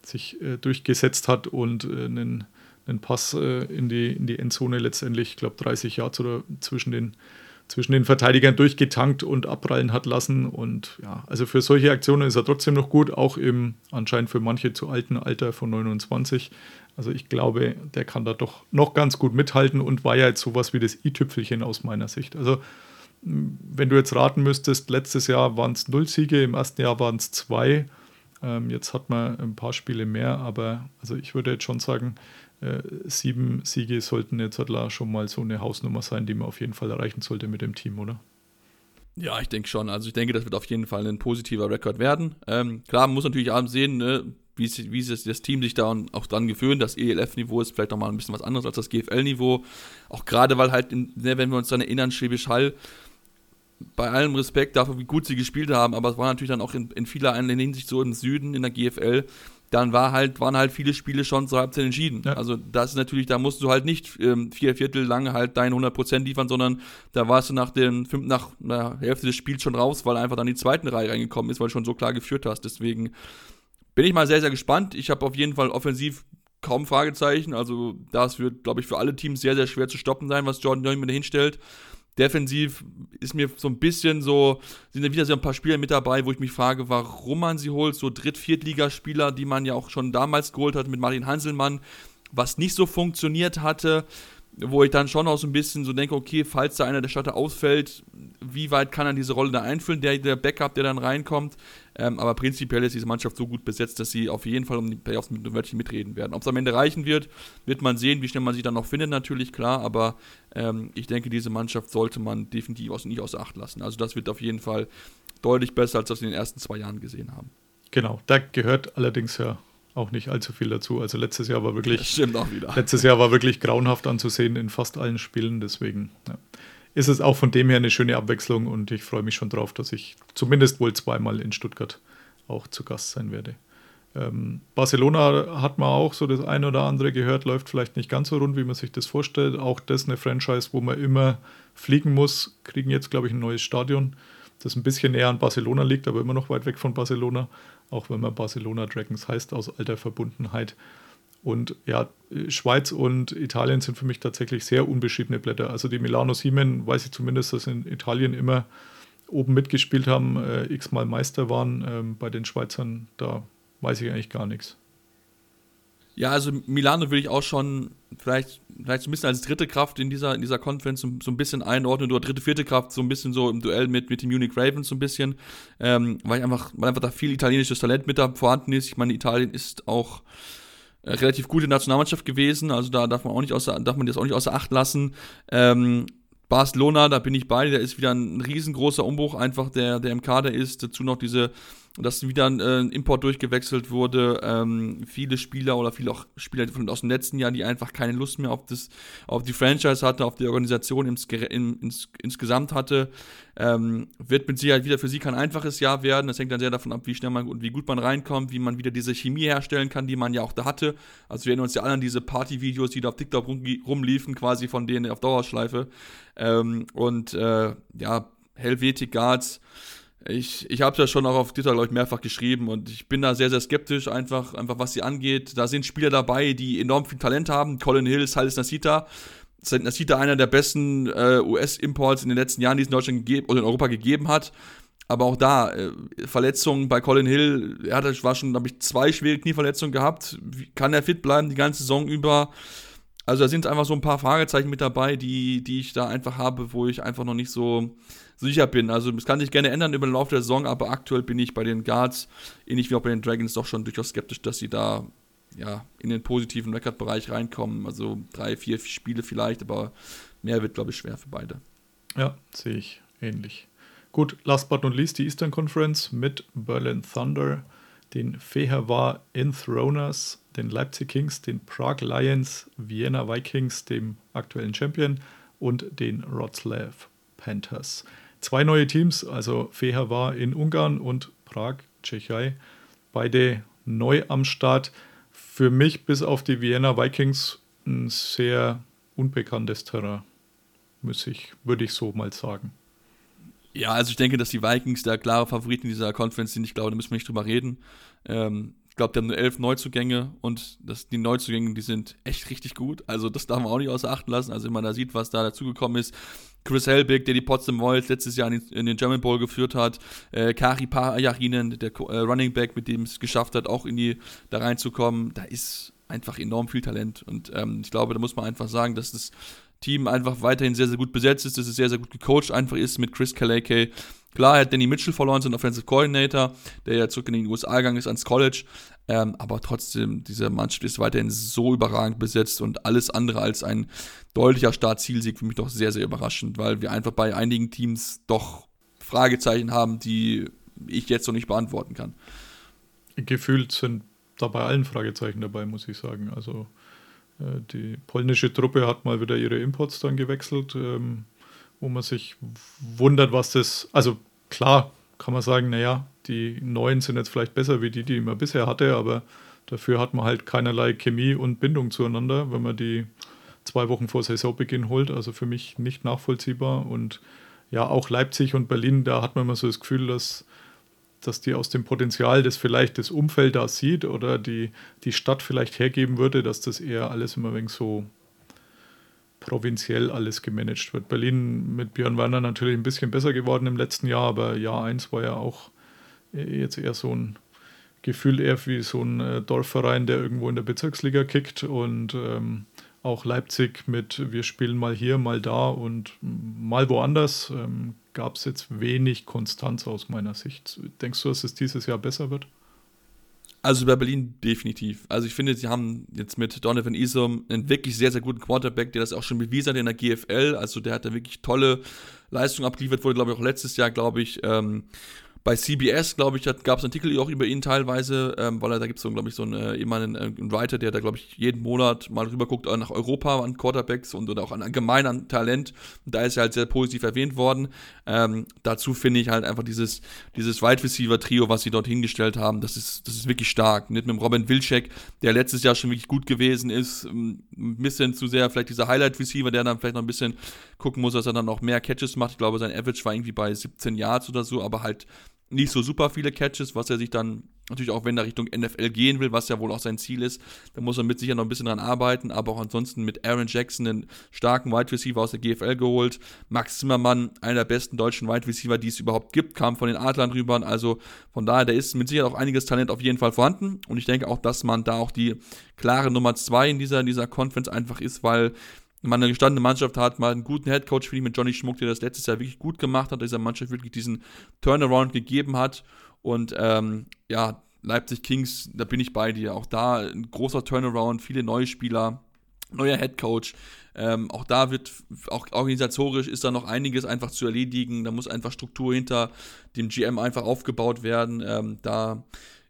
sich äh, durchgesetzt hat und äh, einen, einen Pass äh, in, die, in die Endzone letztendlich, ich glaube 30 Yards oder zwischen den, zwischen den Verteidigern durchgetankt und abprallen hat lassen. Und ja, also für solche Aktionen ist er trotzdem noch gut, auch im anscheinend für manche zu alten Alter von 29. Also ich glaube, der kann da doch noch ganz gut mithalten und war ja jetzt sowas wie das i-Tüpfelchen aus meiner Sicht. Also wenn du jetzt raten müsstest, letztes Jahr waren es null Siege, im ersten Jahr waren es zwei. Ähm, jetzt hat man ein paar Spiele mehr, aber also ich würde jetzt schon sagen, äh, sieben Siege sollten jetzt schon mal so eine Hausnummer sein, die man auf jeden Fall erreichen sollte mit dem Team, oder? Ja, ich denke schon. Also ich denke, das wird auf jeden Fall ein positiver Rekord werden. Ähm, klar, man muss natürlich abends sehen, ne, wie, wie ist das Team sich da auch dran gewöhnt. Das ELF-Niveau ist vielleicht nochmal ein bisschen was anderes als das GFL-Niveau. Auch gerade, weil halt, in, ne, wenn wir uns dann erinnern, Schwäbisch Hall bei allem Respekt dafür, wie gut sie gespielt haben, aber es war natürlich dann auch in, in vieler Hinsicht so im Süden, in der GFL, dann war halt, waren halt viele Spiele schon zur Halbzeit entschieden. Ja. Also das ist natürlich, da musst du halt nicht ähm, vier Viertel lang halt deine 100% liefern, sondern da warst du nach, dem, nach der Hälfte des Spiels schon raus, weil einfach dann die zweiten Reihe reingekommen ist, weil du schon so klar geführt hast. Deswegen bin ich mal sehr, sehr gespannt. Ich habe auf jeden Fall offensiv kaum Fragezeichen. Also das wird, glaube ich, für alle Teams sehr, sehr schwer zu stoppen sein, was Jordan Neumann hinstellt. Defensiv ist mir so ein bisschen so, sind da wieder so ein paar Spieler mit dabei, wo ich mich frage, warum man sie holt. So Dritt-, Viertligaspieler, die man ja auch schon damals geholt hat mit Martin Hanselmann, was nicht so funktioniert hatte, wo ich dann schon auch so ein bisschen so denke, okay, falls da einer der Starter ausfällt, wie weit kann er diese Rolle da einfüllen, der, der Backup, der dann reinkommt. Ähm, aber prinzipiell ist diese Mannschaft so gut besetzt, dass sie auf jeden Fall um die Playoffs mit Wörtchen mitreden werden. Ob es am Ende reichen wird, wird man sehen, wie schnell man sich dann noch findet, natürlich, klar. Aber ähm, ich denke, diese Mannschaft sollte man definitiv aus, nicht außer Acht lassen. Also das wird auf jeden Fall deutlich besser, als wir es in den ersten zwei Jahren gesehen haben. Genau, da gehört allerdings ja auch nicht allzu viel dazu. Also letztes Jahr war wirklich. Das stimmt auch wieder. Letztes Jahr war wirklich grauenhaft anzusehen in fast allen Spielen. Deswegen ja, ist es auch von dem her eine schöne Abwechslung und ich freue mich schon drauf, dass ich zumindest wohl zweimal in Stuttgart auch zu Gast sein werde. Ähm, Barcelona hat man auch so das eine oder andere gehört, läuft vielleicht nicht ganz so rund, wie man sich das vorstellt. Auch das eine Franchise, wo man immer fliegen muss, kriegen jetzt, glaube ich, ein neues Stadion, das ein bisschen näher an Barcelona liegt, aber immer noch weit weg von Barcelona, auch wenn man Barcelona Dragons heißt, aus alter Verbundenheit. Und ja, Schweiz und Italien sind für mich tatsächlich sehr unbeschiedene Blätter. Also die Milano Siemen weiß ich zumindest, dass in Italien immer oben mitgespielt haben, äh, x-mal Meister waren. Ähm, bei den Schweizern, da weiß ich eigentlich gar nichts. Ja, also Milano würde ich auch schon vielleicht, vielleicht so ein bisschen als dritte Kraft in dieser, in dieser Conference so, so ein bisschen einordnen oder dritte, vierte Kraft so ein bisschen so im Duell mit, mit den Munich Ravens so ein bisschen, ähm, weil, ich einfach, weil einfach da viel italienisches Talent mit da vorhanden ist. Ich meine, Italien ist auch äh, relativ gute Nationalmannschaft gewesen, also da darf man auch nicht außer, darf man das auch nicht außer Acht lassen. Ähm, Barcelona, da bin ich bei, da ist wieder ein riesengroßer Umbruch, einfach der, der im Kader ist. Dazu noch diese dass wieder ein äh, Import durchgewechselt wurde. Ähm, viele Spieler oder viele auch Spieler aus dem letzten Jahr, die einfach keine Lust mehr auf, das, auf die Franchise hatte, auf die Organisation ins, in, ins, insgesamt hatte. Ähm, wird mit Sicherheit wieder für sie kein einfaches Jahr werden. Das hängt dann sehr davon ab, wie schnell man und wie gut man reinkommt, wie man wieder diese Chemie herstellen kann, die man ja auch da hatte. Also wir erinnern uns ja alle an diese Party-Videos, die da auf TikTok rum, rumliefen, quasi von denen auf Dauerschleife. Ähm, und äh, ja, Helvetic Guards ich, ich habe ja schon auch auf Twitter, glaube ich, mehrfach geschrieben und ich bin da sehr, sehr skeptisch, einfach, einfach was sie angeht. Da sind Spieler dabei, die enorm viel Talent haben. Colin Hill, Salis Nasita. Salis Nasita einer der besten äh, US-Imports in den letzten Jahren, die es in Deutschland gegeben oder in Europa gegeben hat. Aber auch da, äh, Verletzungen bei Colin Hill, er hat war schon, glaube ich, zwei schwere Knieverletzungen gehabt. Wie, kann er fit bleiben die ganze Saison über? Also da sind einfach so ein paar Fragezeichen mit dabei, die, die ich da einfach habe, wo ich einfach noch nicht so sicher bin. Also das kann sich gerne ändern über den Laufe der Saison, aber aktuell bin ich bei den Guards, ähnlich wie auch bei den Dragons, doch schon durchaus skeptisch, dass sie da ja, in den positiven Record-Bereich reinkommen. Also drei, vier Spiele vielleicht, aber mehr wird, glaube ich, schwer für beide. Ja, sehe ich ähnlich. Gut, last but not least die Eastern Conference mit Berlin Thunder, den Fehervar Enthroners, den Leipzig Kings, den Prague Lions, Vienna Vikings, dem aktuellen Champion und den Wroclaw Panthers. Zwei neue Teams, also Feher war in Ungarn und Prag, Tschechei, beide neu am Start. Für mich bis auf die Vienna Vikings ein sehr unbekanntes Terrain, muss ich, würde ich so mal sagen. Ja, also ich denke, dass die Vikings der klare Favorit in dieser Conference sind. Ich glaube, da müssen wir nicht drüber reden. Ähm, ich glaube, die haben nur elf Neuzugänge und das, die Neuzugänge, die sind echt richtig gut. Also das darf man auch nicht außer Acht lassen. Also wenn man da sieht, was da dazugekommen ist. Chris Helbig, der die Potsdam Royals letztes Jahr in, den German Bowl geführt hat. Äh, Kari Pajarinen, der äh, Running Back, mit dem es geschafft hat, auch in die da reinzukommen. Da ist einfach enorm viel Talent. Und ähm, ich glaube, da muss man einfach sagen, dass das Team einfach weiterhin sehr, sehr gut besetzt ist, dass es sehr, sehr gut gecoacht einfach ist mit Chris Kaleke. Klar, er hat Danny Mitchell verloren, sein Offensive Coordinator, der ja zurück in den USA gegangen ist ans College. Ähm, aber trotzdem, diese Mannschaft ist weiterhin so überragend besetzt und alles andere als ein deutlicher Startzielsieg für mich doch sehr, sehr überraschend, weil wir einfach bei einigen Teams doch Fragezeichen haben, die ich jetzt noch nicht beantworten kann. Gefühlt sind da bei allen Fragezeichen dabei, muss ich sagen. Also die polnische Truppe hat mal wieder ihre Imports dann gewechselt. Ähm, wo man sich wundert, was das, also klar kann man sagen, naja, die neuen sind jetzt vielleicht besser wie die, die man bisher hatte, aber dafür hat man halt keinerlei Chemie und Bindung zueinander, wenn man die zwei Wochen vor Saisonbeginn holt. Also für mich nicht nachvollziehbar. Und ja, auch Leipzig und Berlin, da hat man immer so das Gefühl, dass, dass die aus dem Potenzial, das vielleicht das Umfeld da sieht oder die, die Stadt vielleicht hergeben würde, dass das eher alles immer wenig so provinziell alles gemanagt wird. Berlin mit Björn Werner natürlich ein bisschen besser geworden im letzten Jahr, aber Jahr 1 war ja auch jetzt eher so ein Gefühl eher wie so ein äh, Dorfverein, der irgendwo in der Bezirksliga kickt und ähm, auch Leipzig mit wir spielen mal hier, mal da und mal woanders ähm, gab es jetzt wenig Konstanz aus meiner Sicht. Denkst du, dass es dieses Jahr besser wird? Also bei Berlin definitiv. Also ich finde, sie haben jetzt mit Donovan Isom einen wirklich sehr, sehr guten Quarterback, der das auch schon bewiesen hat in der GFL. Also der hat da wirklich tolle Leistungen abgeliefert, wurde glaube ich auch letztes Jahr, glaube ich, ähm, bei CBS, glaube ich, gab es Artikel auch über ihn teilweise, ähm, weil er, da gibt es so, glaube ich, so einen äh, ehemaligen äh, Writer, der da, glaube ich, jeden Monat mal rüber guckt nach Europa an Quarterbacks und oder auch an allgemein an Talent. Und da ist er halt sehr positiv erwähnt worden. Ähm, dazu finde ich halt einfach dieses, dieses Wide Receiver Trio, was sie dort hingestellt haben, das ist, das ist wirklich stark. Nicht mit dem Robin Wilczek, der letztes Jahr schon wirklich gut gewesen ist, ähm, ein bisschen zu sehr vielleicht dieser Highlight Receiver, der dann vielleicht noch ein bisschen gucken muss, dass er dann noch mehr Catches macht. Ich glaube, sein Average war irgendwie bei 17 Yards oder so, aber halt nicht so super viele Catches, was er sich dann natürlich auch, wenn er Richtung NFL gehen will, was ja wohl auch sein Ziel ist, da muss er mit sicher noch ein bisschen dran arbeiten, aber auch ansonsten mit Aaron Jackson einen starken Wide Receiver aus der GFL geholt, Max Zimmermann, einer der besten deutschen Wide Receiver, die es überhaupt gibt, kam von den Adlern rüber, also von daher, da ist mit Sicherheit auch einiges Talent auf jeden Fall vorhanden. Und ich denke auch, dass man da auch die klare Nummer zwei in dieser, in dieser Conference einfach ist, weil man eine gestandene Mannschaft hat, mal einen guten Headcoach für die mit Johnny Schmuck, der das letztes Jahr wirklich gut gemacht hat, dieser Mannschaft wirklich diesen Turnaround gegeben hat. Und ähm, ja, Leipzig Kings, da bin ich bei dir. Auch da ein großer Turnaround, viele neue Spieler, neuer Headcoach. Ähm, auch da wird, auch organisatorisch ist da noch einiges einfach zu erledigen. Da muss einfach Struktur hinter dem GM einfach aufgebaut werden. Ähm, da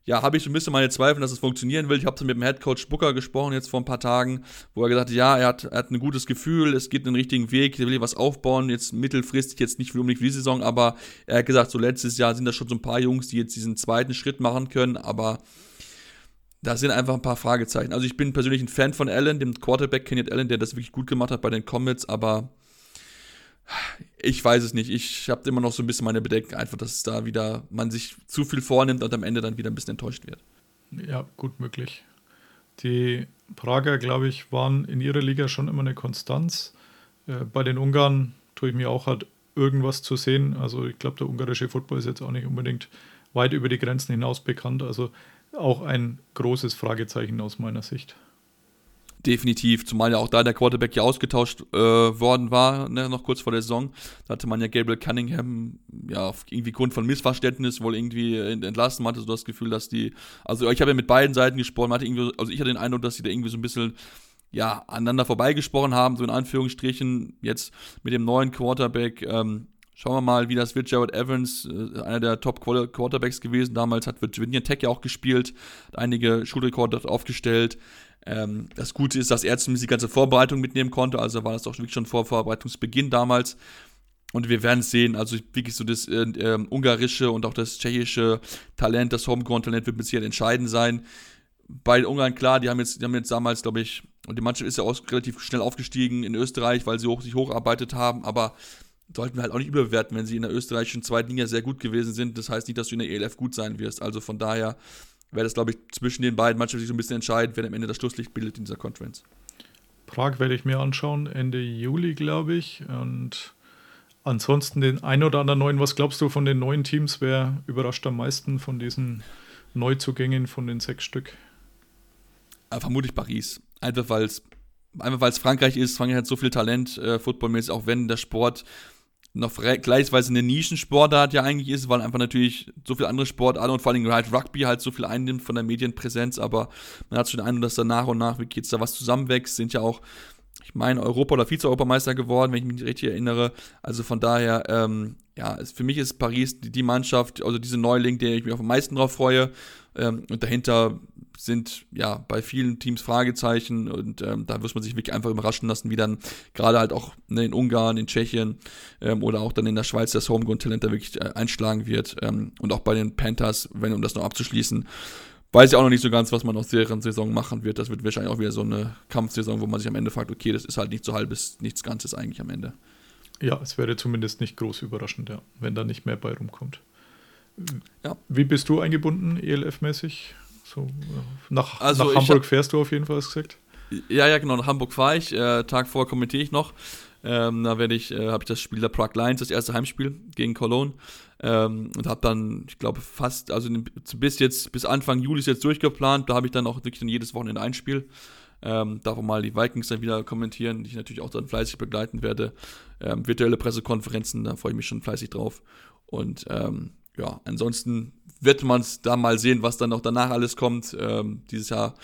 ja, habe ich ein bisschen meine Zweifel, dass es funktionieren will. Ich habe mit dem Headcoach Booker gesprochen jetzt vor ein paar Tagen, wo er gesagt hat, ja, er hat, er hat ein gutes Gefühl, es geht einen richtigen Weg, er will was aufbauen, jetzt mittelfristig, jetzt nicht für für die Saison, aber er hat gesagt, so letztes Jahr sind da schon so ein paar Jungs, die jetzt diesen zweiten Schritt machen können, aber da sind einfach ein paar Fragezeichen. Also ich bin persönlich ein Fan von Allen, dem Quarterback Kenneth Allen, der das wirklich gut gemacht hat bei den Comets, aber ich weiß es nicht. Ich habe immer noch so ein bisschen meine Bedenken, einfach, dass da wieder man sich zu viel vornimmt und am Ende dann wieder ein bisschen enttäuscht wird. Ja, gut möglich. Die Prager, glaube ich, waren in ihrer Liga schon immer eine Konstanz. Äh, bei den Ungarn tue ich mir auch halt irgendwas zu sehen. Also ich glaube, der ungarische Football ist jetzt auch nicht unbedingt weit über die Grenzen hinaus bekannt. Also auch ein großes Fragezeichen aus meiner Sicht. Definitiv, zumal ja auch da der Quarterback ja ausgetauscht äh, worden war, ne, noch kurz vor der Saison. Da hatte man ja Gabriel Cunningham ja auf irgendwie Grund von Missverständnis wohl irgendwie entlassen. Man hatte so das Gefühl, dass die, also ich habe ja mit beiden Seiten gesprochen, man hatte irgendwie, also ich hatte den Eindruck, dass sie da irgendwie so ein bisschen ja, aneinander vorbeigesprochen haben, so in Anführungsstrichen. Jetzt mit dem neuen Quarterback, ähm, Schauen wir mal, wie das wird. Jared Evans, äh, einer der Top-Quarterbacks gewesen. Damals hat Virginia Tech ja auch gespielt, hat einige Schulrekorde dort aufgestellt. Ähm, das Gute ist, dass er zumindest die ganze Vorbereitung mitnehmen konnte, also war das doch wirklich schon vor Vorbereitungsbeginn damals. Und wir werden sehen, also wirklich so das äh, äh, ungarische und auch das tschechische Talent, das Homegrown-Talent wird mit Sicherheit entscheidend sein. Bei Ungarn, klar, die haben jetzt, die haben jetzt damals, glaube ich, und die Mannschaft ist ja auch relativ schnell aufgestiegen in Österreich, weil sie hoch, sich hocharbeitet haben, aber sollten wir halt auch nicht überbewerten, wenn sie in der österreichischen zweiten Liga sehr gut gewesen sind. Das heißt nicht, dass du in der ELF gut sein wirst. Also von daher wäre das, glaube ich, zwischen den beiden Mannschaften sich so ein bisschen entscheidend, wer am Ende das Schlusslicht bildet in dieser Conference. Prag werde ich mir anschauen, Ende Juli, glaube ich. Und ansonsten den ein oder anderen neuen, was glaubst du von den neuen Teams, wer überrascht am meisten von diesen Neuzugängen von den sechs Stück? Ja, vermutlich Paris. Einfach weil es einfach Frankreich ist. Frankreich hat so viel Talent, äh, footballmäßig, auch wenn der Sport noch gleichsweise eine Nischensportart ja eigentlich ist, weil einfach natürlich so viele andere Sportarten und vor allem halt Rugby halt so viel einnimmt von der Medienpräsenz, aber man hat schon den Eindruck, dass da nach und nach wirklich jetzt da was zusammenwächst, sind ja auch, ich meine, Europa- oder Vize-Europameister geworden, wenn ich mich richtig erinnere. Also von daher, ähm, ja, für mich ist Paris die, Mannschaft, also diese Neuling, der ich mich auf am meisten drauf freue. Ähm, und dahinter sind ja bei vielen Teams Fragezeichen und ähm, da muss man sich wirklich einfach überraschen lassen, wie dann gerade halt auch ne, in Ungarn, in Tschechien ähm, oder auch dann in der Schweiz das Homegrown-Talent da wirklich äh, einschlagen wird. Ähm, und auch bei den Panthers, wenn um das noch abzuschließen, weiß ich auch noch nicht so ganz, was man aus deren Saison machen wird. Das wird wahrscheinlich auch wieder so eine Kampfsaison, wo man sich am Ende fragt, okay, das ist halt nicht so halbes, nichts Ganzes eigentlich am Ende. Ja, es wäre zumindest nicht groß überraschend, ja, wenn da nicht mehr bei rumkommt. Ja. Wie bist du eingebunden, ELF-mäßig? So, nach, Also nach Hamburg hab- fährst du auf jeden Fall, hast gesagt. Ja, ja, genau. Nach Hamburg fahre ich. Äh, Tag vorher kommentiere ich noch. Ähm, da werde ich, äh, habe ich das Spiel der Prague Lions, das erste Heimspiel gegen Cologne. Ähm, und habe dann, ich glaube, fast, also bis jetzt, bis Anfang Juli ist jetzt durchgeplant. Da habe ich dann auch wirklich dann jedes Wochenende ein Spiel. Ähm, darf auch mal die Vikings dann wieder kommentieren, die ich natürlich auch dann fleißig begleiten werde. Ähm, virtuelle Pressekonferenzen, da freue ich mich schon fleißig drauf. Und ähm, ja, ansonsten wird man es da mal sehen, was dann noch danach alles kommt. Ähm, dieses Jahr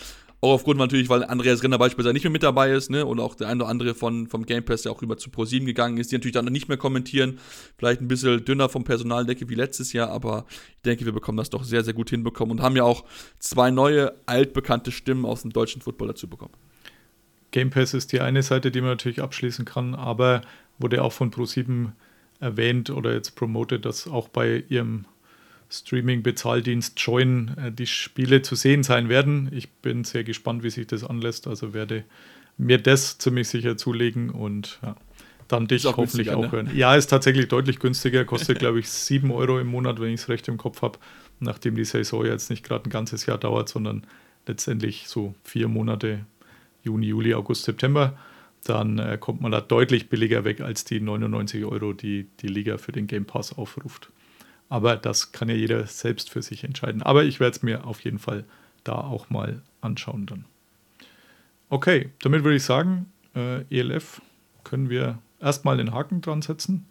auch aufgrund natürlich, weil Andreas Renner beispielsweise nicht mehr mit dabei ist, ne? Und auch der eine oder andere von, vom Game Pass, der auch rüber zu Pro7 gegangen ist, die natürlich dann nicht mehr kommentieren. Vielleicht ein bisschen dünner vom Personaldecke wie letztes Jahr, aber ich denke, wir bekommen das doch sehr, sehr gut hinbekommen und haben ja auch zwei neue, altbekannte Stimmen aus dem deutschen Football dazu bekommen. Game Pass ist die eine Seite, die man natürlich abschließen kann, aber wurde auch von Pro7 erwähnt oder jetzt promotet, dass auch bei ihrem Streaming-Bezahldienst Join äh, die Spiele zu sehen sein werden. Ich bin sehr gespannt, wie sich das anlässt, also werde mir das ziemlich sicher zulegen und ja, dann dich auch hoffentlich auch ne? hören. Ja, ist tatsächlich deutlich günstiger, kostet glaube ich 7 Euro im Monat, wenn ich es recht im Kopf habe, nachdem die Saison jetzt nicht gerade ein ganzes Jahr dauert, sondern letztendlich so vier Monate Juni, Juli, August, September, dann äh, kommt man da deutlich billiger weg als die 99 Euro, die die Liga für den Game Pass aufruft. Aber das kann ja jeder selbst für sich entscheiden. Aber ich werde es mir auf jeden Fall da auch mal anschauen dann. Okay, damit würde ich sagen, äh, ELF können wir erstmal den Haken dran setzen.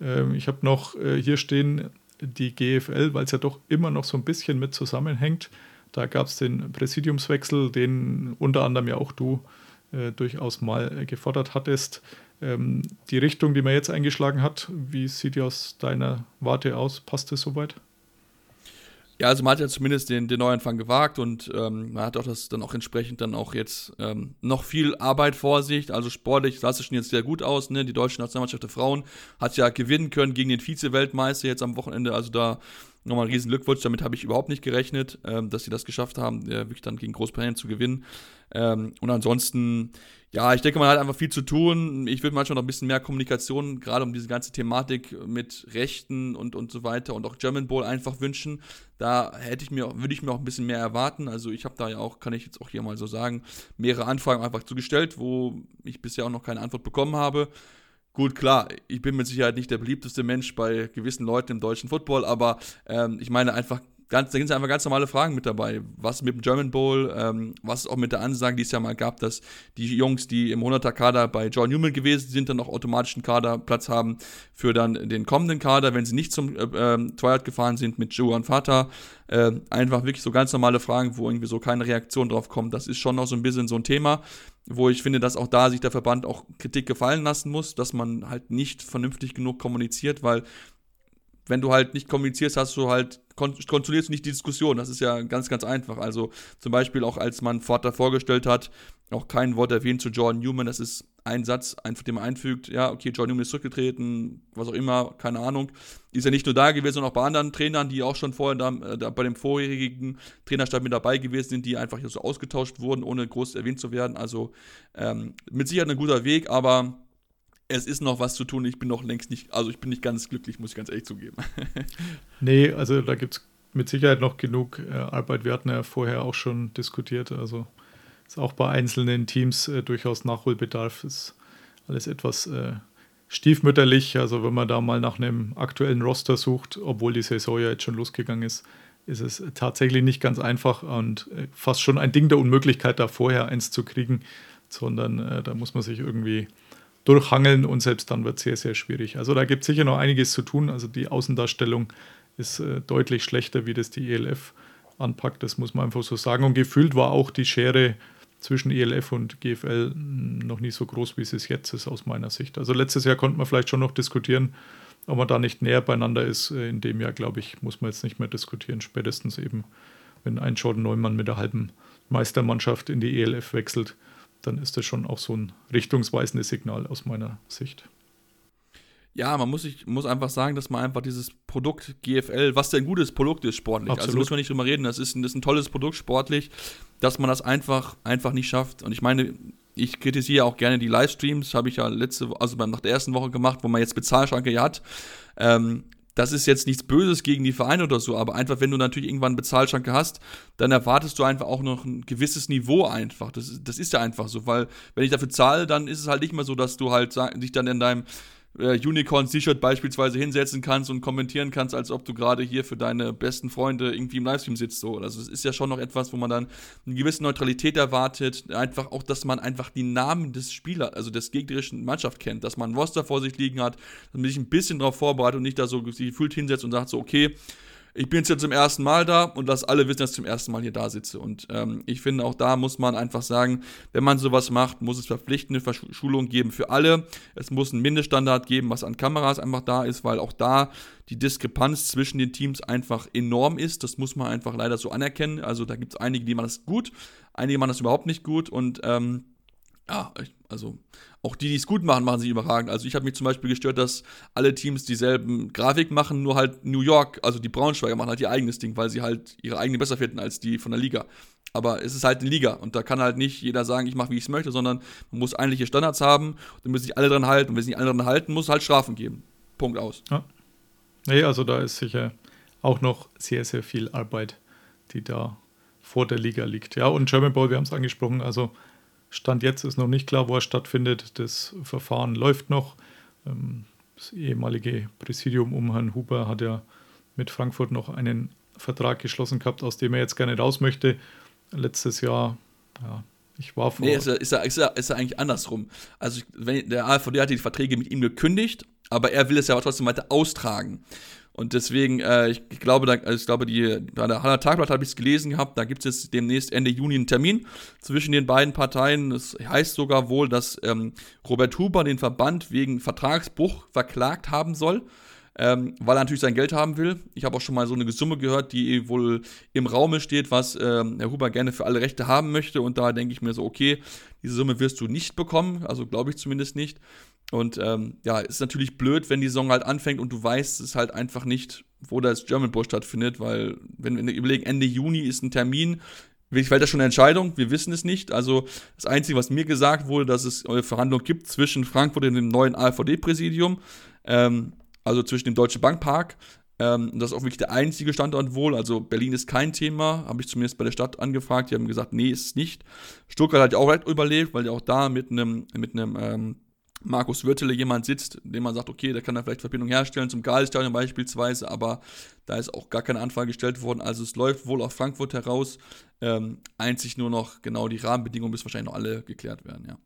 Ähm, ich habe noch äh, hier stehen die GFL, weil es ja doch immer noch so ein bisschen mit zusammenhängt. Da gab es den Präsidiumswechsel, den unter anderem ja auch du äh, durchaus mal gefordert hattest. Ähm, die Richtung, die man jetzt eingeschlagen hat, wie sieht die aus deiner Warte aus? Passt es soweit? Ja, also man hat ja zumindest den, den Neuanfang gewagt und ähm, man hat auch das dann auch entsprechend dann auch jetzt ähm, noch viel Arbeit vor sich. Also sportlich sah es schon jetzt sehr gut aus. Ne? Die deutsche Nationalmannschaft der Frauen hat ja gewinnen können gegen den Vize-Weltmeister jetzt am Wochenende. Also da nochmal einen riesen Glückwunsch. Damit habe ich überhaupt nicht gerechnet, ähm, dass sie das geschafft haben, äh, wirklich dann gegen Großbritannien zu gewinnen. Ähm, und ansonsten, ja, ich denke, man hat einfach viel zu tun. Ich würde manchmal noch ein bisschen mehr Kommunikation, gerade um diese ganze Thematik mit Rechten und, und so weiter und auch German Bowl einfach wünschen. Da hätte ich mir, würde ich mir auch ein bisschen mehr erwarten. Also ich habe da ja auch, kann ich jetzt auch hier mal so sagen, mehrere Anfragen einfach zugestellt, wo ich bisher auch noch keine Antwort bekommen habe. Gut, klar, ich bin mit Sicherheit nicht der beliebteste Mensch bei gewissen Leuten im deutschen Football, aber ähm, ich meine einfach, ganz, da sind einfach ganz normale Fragen mit dabei. Was mit dem German Bowl, ähm, was auch mit der Ansage, die es ja mal gab, dass die Jungs, die im 100er-Kader bei John Newman gewesen sind, dann auch automatisch einen Kaderplatz haben für dann den kommenden Kader, wenn sie nicht zum äh, ähm, Twilight gefahren sind mit Joe und Vater. Äh, einfach wirklich so ganz normale Fragen, wo irgendwie so keine Reaktion drauf kommt. Das ist schon noch so ein bisschen so ein Thema, wo ich finde, dass auch da sich der Verband auch Kritik gefallen lassen muss, dass man halt nicht vernünftig genug kommuniziert, weil wenn du halt nicht kommunizierst, hast du halt, kontrollierst du nicht die Diskussion. Das ist ja ganz, ganz einfach. Also zum Beispiel auch als man Vater vorgestellt hat, auch kein Wort erwähnt zu Jordan Newman. Das ist ein Satz, einfach den man einfügt. Ja, okay, Jordan Newman ist zurückgetreten, was auch immer, keine Ahnung. Ist ja nicht nur da gewesen, sondern auch bei anderen Trainern, die auch schon vorher da, äh, da bei dem vorherigen Trainerstab mit dabei gewesen sind, die einfach hier so ausgetauscht wurden, ohne groß erwähnt zu werden. Also ähm, mit Sicherheit ein guter Weg, aber es ist noch was zu tun. Ich bin noch längst nicht, also ich bin nicht ganz glücklich, muss ich ganz ehrlich zugeben. Nee, also da gibt es mit Sicherheit noch genug äh, Arbeit. Wir hatten ja vorher auch schon diskutiert. Also ist auch bei einzelnen Teams äh, durchaus Nachholbedarf. Ist alles etwas äh, stiefmütterlich. Also wenn man da mal nach einem aktuellen Roster sucht, obwohl die Saison ja jetzt schon losgegangen ist, ist es tatsächlich nicht ganz einfach und äh, fast schon ein Ding der Unmöglichkeit, da vorher eins zu kriegen, sondern äh, da muss man sich irgendwie durchhangeln und selbst dann wird es sehr, sehr schwierig. Also da gibt es sicher noch einiges zu tun. Also die Außendarstellung ist äh, deutlich schlechter, wie das die ELF anpackt. Das muss man einfach so sagen. Und gefühlt war auch die Schere zwischen ELF und GFL mh, noch nie so groß, wie es es jetzt ist, aus meiner Sicht. Also letztes Jahr konnte man vielleicht schon noch diskutieren, ob man da nicht näher beieinander ist. Äh, In dem Jahr, glaube ich, muss man jetzt nicht mehr diskutieren. Spätestens eben wenn ein Jordan Neumann mit der halben Meistermannschaft in die ELF wechselt, dann ist das schon auch so ein richtungsweisendes Signal aus meiner Sicht. Ja, man muss, sich, muss einfach sagen, dass man einfach dieses Produkt GFL, was denn ein gutes Produkt ist sportlich, also Absolut. also muss man nicht drüber reden, das ist, ein, das ist ein tolles Produkt sportlich, dass man das einfach, einfach nicht schafft. Und ich meine, ich kritisiere auch gerne die Livestreams, habe ich ja letzte, also nach der ersten Woche gemacht, wo man jetzt Bezahlschranke hat. Ähm, das ist jetzt nichts Böses gegen die Vereine oder so, aber einfach, wenn du natürlich irgendwann eine Bezahlschranke hast, dann erwartest du einfach auch noch ein gewisses Niveau einfach. Das, das ist ja einfach so, weil wenn ich dafür zahle, dann ist es halt nicht mehr so, dass du halt dich dann in deinem äh, Unicorn-T-Shirt beispielsweise hinsetzen kannst und kommentieren kannst, als ob du gerade hier für deine besten Freunde irgendwie im Livestream sitzt. So. Also es ist ja schon noch etwas, wo man dann eine gewisse Neutralität erwartet. Einfach auch, dass man einfach die Namen des Spielers, also des gegnerischen Mannschaft kennt, dass man ein Roster vor sich liegen hat, dass man sich ein bisschen darauf vorbereitet und nicht da so gefühlt hinsetzt und sagt so, okay, ich bin jetzt zum ersten Mal da und dass alle wissen, dass ich zum ersten Mal hier da sitze. Und ähm, ich finde, auch da muss man einfach sagen, wenn man sowas macht, muss es verpflichtende Verschulung geben für alle. Es muss einen Mindeststandard geben, was an Kameras einfach da ist, weil auch da die Diskrepanz zwischen den Teams einfach enorm ist. Das muss man einfach leider so anerkennen. Also da gibt es einige, die machen das gut, einige machen das überhaupt nicht gut und ähm, ja, also auch die, die es gut machen, machen sie überragend. Also ich habe mich zum Beispiel gestört, dass alle Teams dieselben Grafik machen, nur halt New York, also die Braunschweiger machen halt ihr eigenes Ding, weil sie halt ihre eigene besser finden als die von der Liga. Aber es ist halt eine Liga und da kann halt nicht jeder sagen, ich mache, wie ich es möchte, sondern man muss eigentliche Standards haben, da müssen sich alle dran halten. Und wenn sich alle dran halten, muss es halt Strafen geben. Punkt aus. Ja. Nee, also da ist sicher auch noch sehr, sehr viel Arbeit, die da vor der Liga liegt. Ja, und German Ball, wir haben es angesprochen, also Stand jetzt ist noch nicht klar, wo er stattfindet. Das Verfahren läuft noch. Ähm, das ehemalige Präsidium um Herrn Huber hat ja mit Frankfurt noch einen Vertrag geschlossen gehabt, aus dem er jetzt gerne raus möchte. Letztes Jahr, ja, ich war vor. Nee, ist ja, ist ja, ist ist eigentlich andersrum. Also, wenn, der AVD hat die Verträge mit ihm gekündigt, aber er will es ja trotzdem weiter austragen. Und deswegen, äh, ich glaube, da, also ich glaube, die, bei der Haller Tagblatt habe ich es gelesen gehabt, da gibt es jetzt demnächst Ende Juni einen Termin zwischen den beiden Parteien. Es das heißt sogar wohl, dass ähm, Robert Huber den Verband wegen Vertragsbruch verklagt haben soll. Ähm, weil er natürlich sein Geld haben will. Ich habe auch schon mal so eine Summe gehört, die wohl im Raume steht, was ähm, Herr Huber gerne für alle Rechte haben möchte. Und da denke ich mir so, okay, diese Summe wirst du nicht bekommen, also glaube ich zumindest nicht. Und ähm, ja, ist natürlich blöd, wenn die Saison halt anfängt und du weißt es halt einfach nicht, wo das German Bowl stattfindet, weil, wenn wir überlegen, Ende Juni ist ein Termin, ich fällt das schon eine Entscheidung, wir wissen es nicht. Also das Einzige, was mir gesagt wurde, dass es eine Verhandlung gibt zwischen Frankfurt und dem neuen AVD-Präsidium, ähm, also zwischen dem Deutsche Bankpark. Ähm, das ist auch wirklich der einzige Standort wohl. Also Berlin ist kein Thema, habe ich zumindest bei der Stadt angefragt. Die haben gesagt, nee, ist es nicht. Stuttgart hat ja auch überlebt, weil ja auch da mit einem mit einem ähm, Markus Wirtele jemand sitzt, dem man sagt, okay, der kann da vielleicht Verbindung herstellen zum Galstadion beispielsweise, aber da ist auch gar keine Anfrage gestellt worden. Also es läuft wohl aus Frankfurt heraus. Ähm, einzig nur noch genau die Rahmenbedingungen müssen wahrscheinlich noch alle geklärt werden, ja.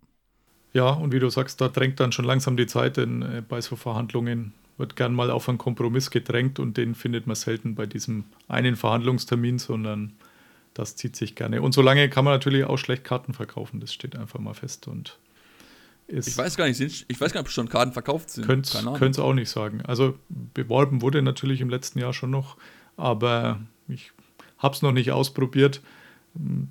Ja, und wie du sagst, da drängt dann schon langsam die Zeit, denn äh, bei so Verhandlungen wird gern mal auf einen Kompromiss gedrängt und den findet man selten bei diesem einen Verhandlungstermin, sondern das zieht sich gerne. Und solange kann man natürlich auch schlecht Karten verkaufen, das steht einfach mal fest und ist. Ich weiß gar nicht, ich weiß gar nicht, ob schon Karten verkauft sind. Könnt es auch nicht sagen. Also beworben wurde natürlich im letzten Jahr schon noch, aber ich habe es noch nicht ausprobiert. Hm,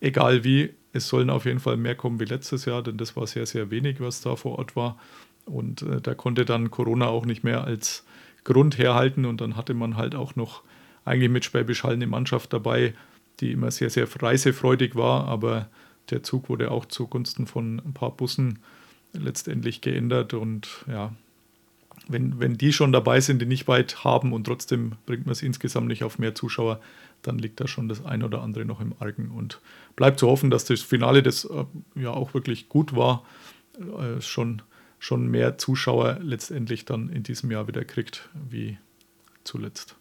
egal wie, es sollen auf jeden Fall mehr kommen wie letztes Jahr, denn das war sehr, sehr wenig, was da vor Ort war. Und äh, da konnte dann Corona auch nicht mehr als Grund herhalten. Und dann hatte man halt auch noch eigentlich mit Schwäbisch Hall eine Mannschaft dabei, die immer sehr, sehr reisefreudig war. Aber der Zug wurde auch zugunsten von ein paar Bussen letztendlich geändert. Und ja, wenn, wenn die schon dabei sind, die nicht weit haben und trotzdem bringt man es insgesamt nicht auf mehr Zuschauer, dann liegt da schon das ein oder andere noch im Argen. Und bleibt zu hoffen, dass das Finale, das äh, ja auch wirklich gut war, äh, schon, schon mehr Zuschauer letztendlich dann in diesem Jahr wieder kriegt wie zuletzt.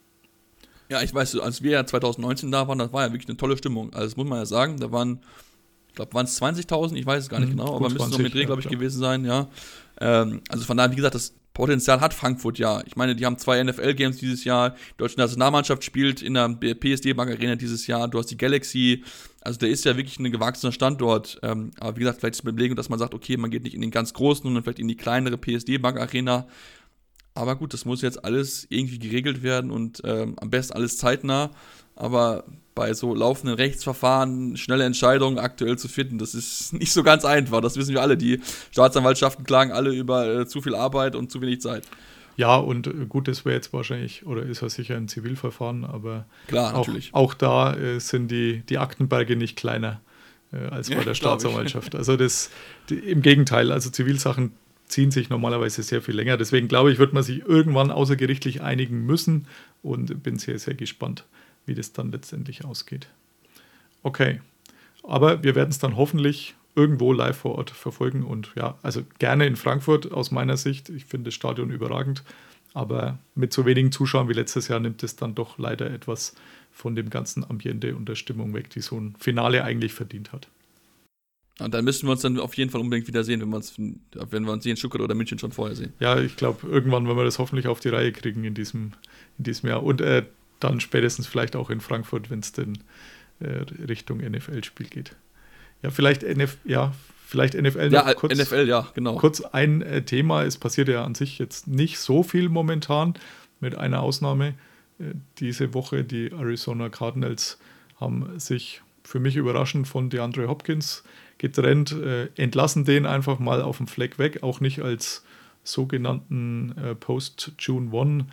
Ja, ich weiß, als wir ja 2019 da waren, das war ja wirklich eine tolle Stimmung. Also das muss man ja sagen, da waren glaube, waren es 20.000, ich weiß es gar nicht mhm, genau, aber müssen so mit Dreh, glaube ich, ja, gewesen sein, ja. Ähm, also von daher, wie gesagt, das Potenzial hat Frankfurt ja. Ich meine, die haben zwei NFL-Games dieses Jahr, die deutsche Nationalmannschaft spielt in der PSD-Bank Arena dieses Jahr, du hast die Galaxy, also der ist ja wirklich ein gewachsener Standort. Ähm, aber wie gesagt, vielleicht ist es Überlegung, dass man sagt, okay, man geht nicht in den ganz großen, sondern vielleicht in die kleinere PSD-Bank Arena. Aber gut, das muss jetzt alles irgendwie geregelt werden und ähm, am besten alles zeitnah. Aber bei so laufenden Rechtsverfahren schnelle Entscheidungen aktuell zu finden. Das ist nicht so ganz einfach. Das wissen wir alle. Die Staatsanwaltschaften klagen alle über äh, zu viel Arbeit und zu wenig Zeit. Ja, und äh, gut, das wäre jetzt wahrscheinlich, oder ist ja sicher ein Zivilverfahren, aber Klar, auch, natürlich. auch da äh, sind die, die Aktenberge nicht kleiner äh, als bei Ja, der ich. Staatsanwaltschaft. Also das die, im Gegenteil, also Zivilsachen ziehen sich normalerweise sehr viel länger. Deswegen glaube ich, wird man sich irgendwann außergerichtlich einigen müssen und bin sehr, sehr gespannt, wie das dann letztendlich ausgeht. Okay, aber wir werden es dann hoffentlich irgendwo live vor Ort verfolgen und ja, also gerne in Frankfurt aus meiner Sicht. Ich finde das Stadion überragend, aber mit so wenigen Zuschauern wie letztes Jahr nimmt es dann doch leider etwas von dem ganzen Ambiente und der Stimmung weg, die so ein Finale eigentlich verdient hat. Und dann müssen wir uns dann auf jeden Fall unbedingt wieder sehen, wenn wir uns, wenn wir uns hier in Stuttgart oder München schon vorher sehen. Ja, ich glaube, irgendwann werden wir das hoffentlich auf die Reihe kriegen in diesem, in diesem Jahr. Und äh, dann spätestens vielleicht auch in Frankfurt, wenn es denn äh, Richtung NFL-Spiel geht. Ja, vielleicht, NF, ja, vielleicht NFL Ja, kurz. NFL, ja, genau. Kurz ein äh, Thema, es passiert ja an sich jetzt nicht so viel momentan, mit einer Ausnahme. Äh, diese Woche, die Arizona Cardinals haben sich für mich überraschend von DeAndre Hopkins getrennt, äh, entlassen den einfach mal auf dem Fleck weg, auch nicht als sogenannten äh, Post-June 1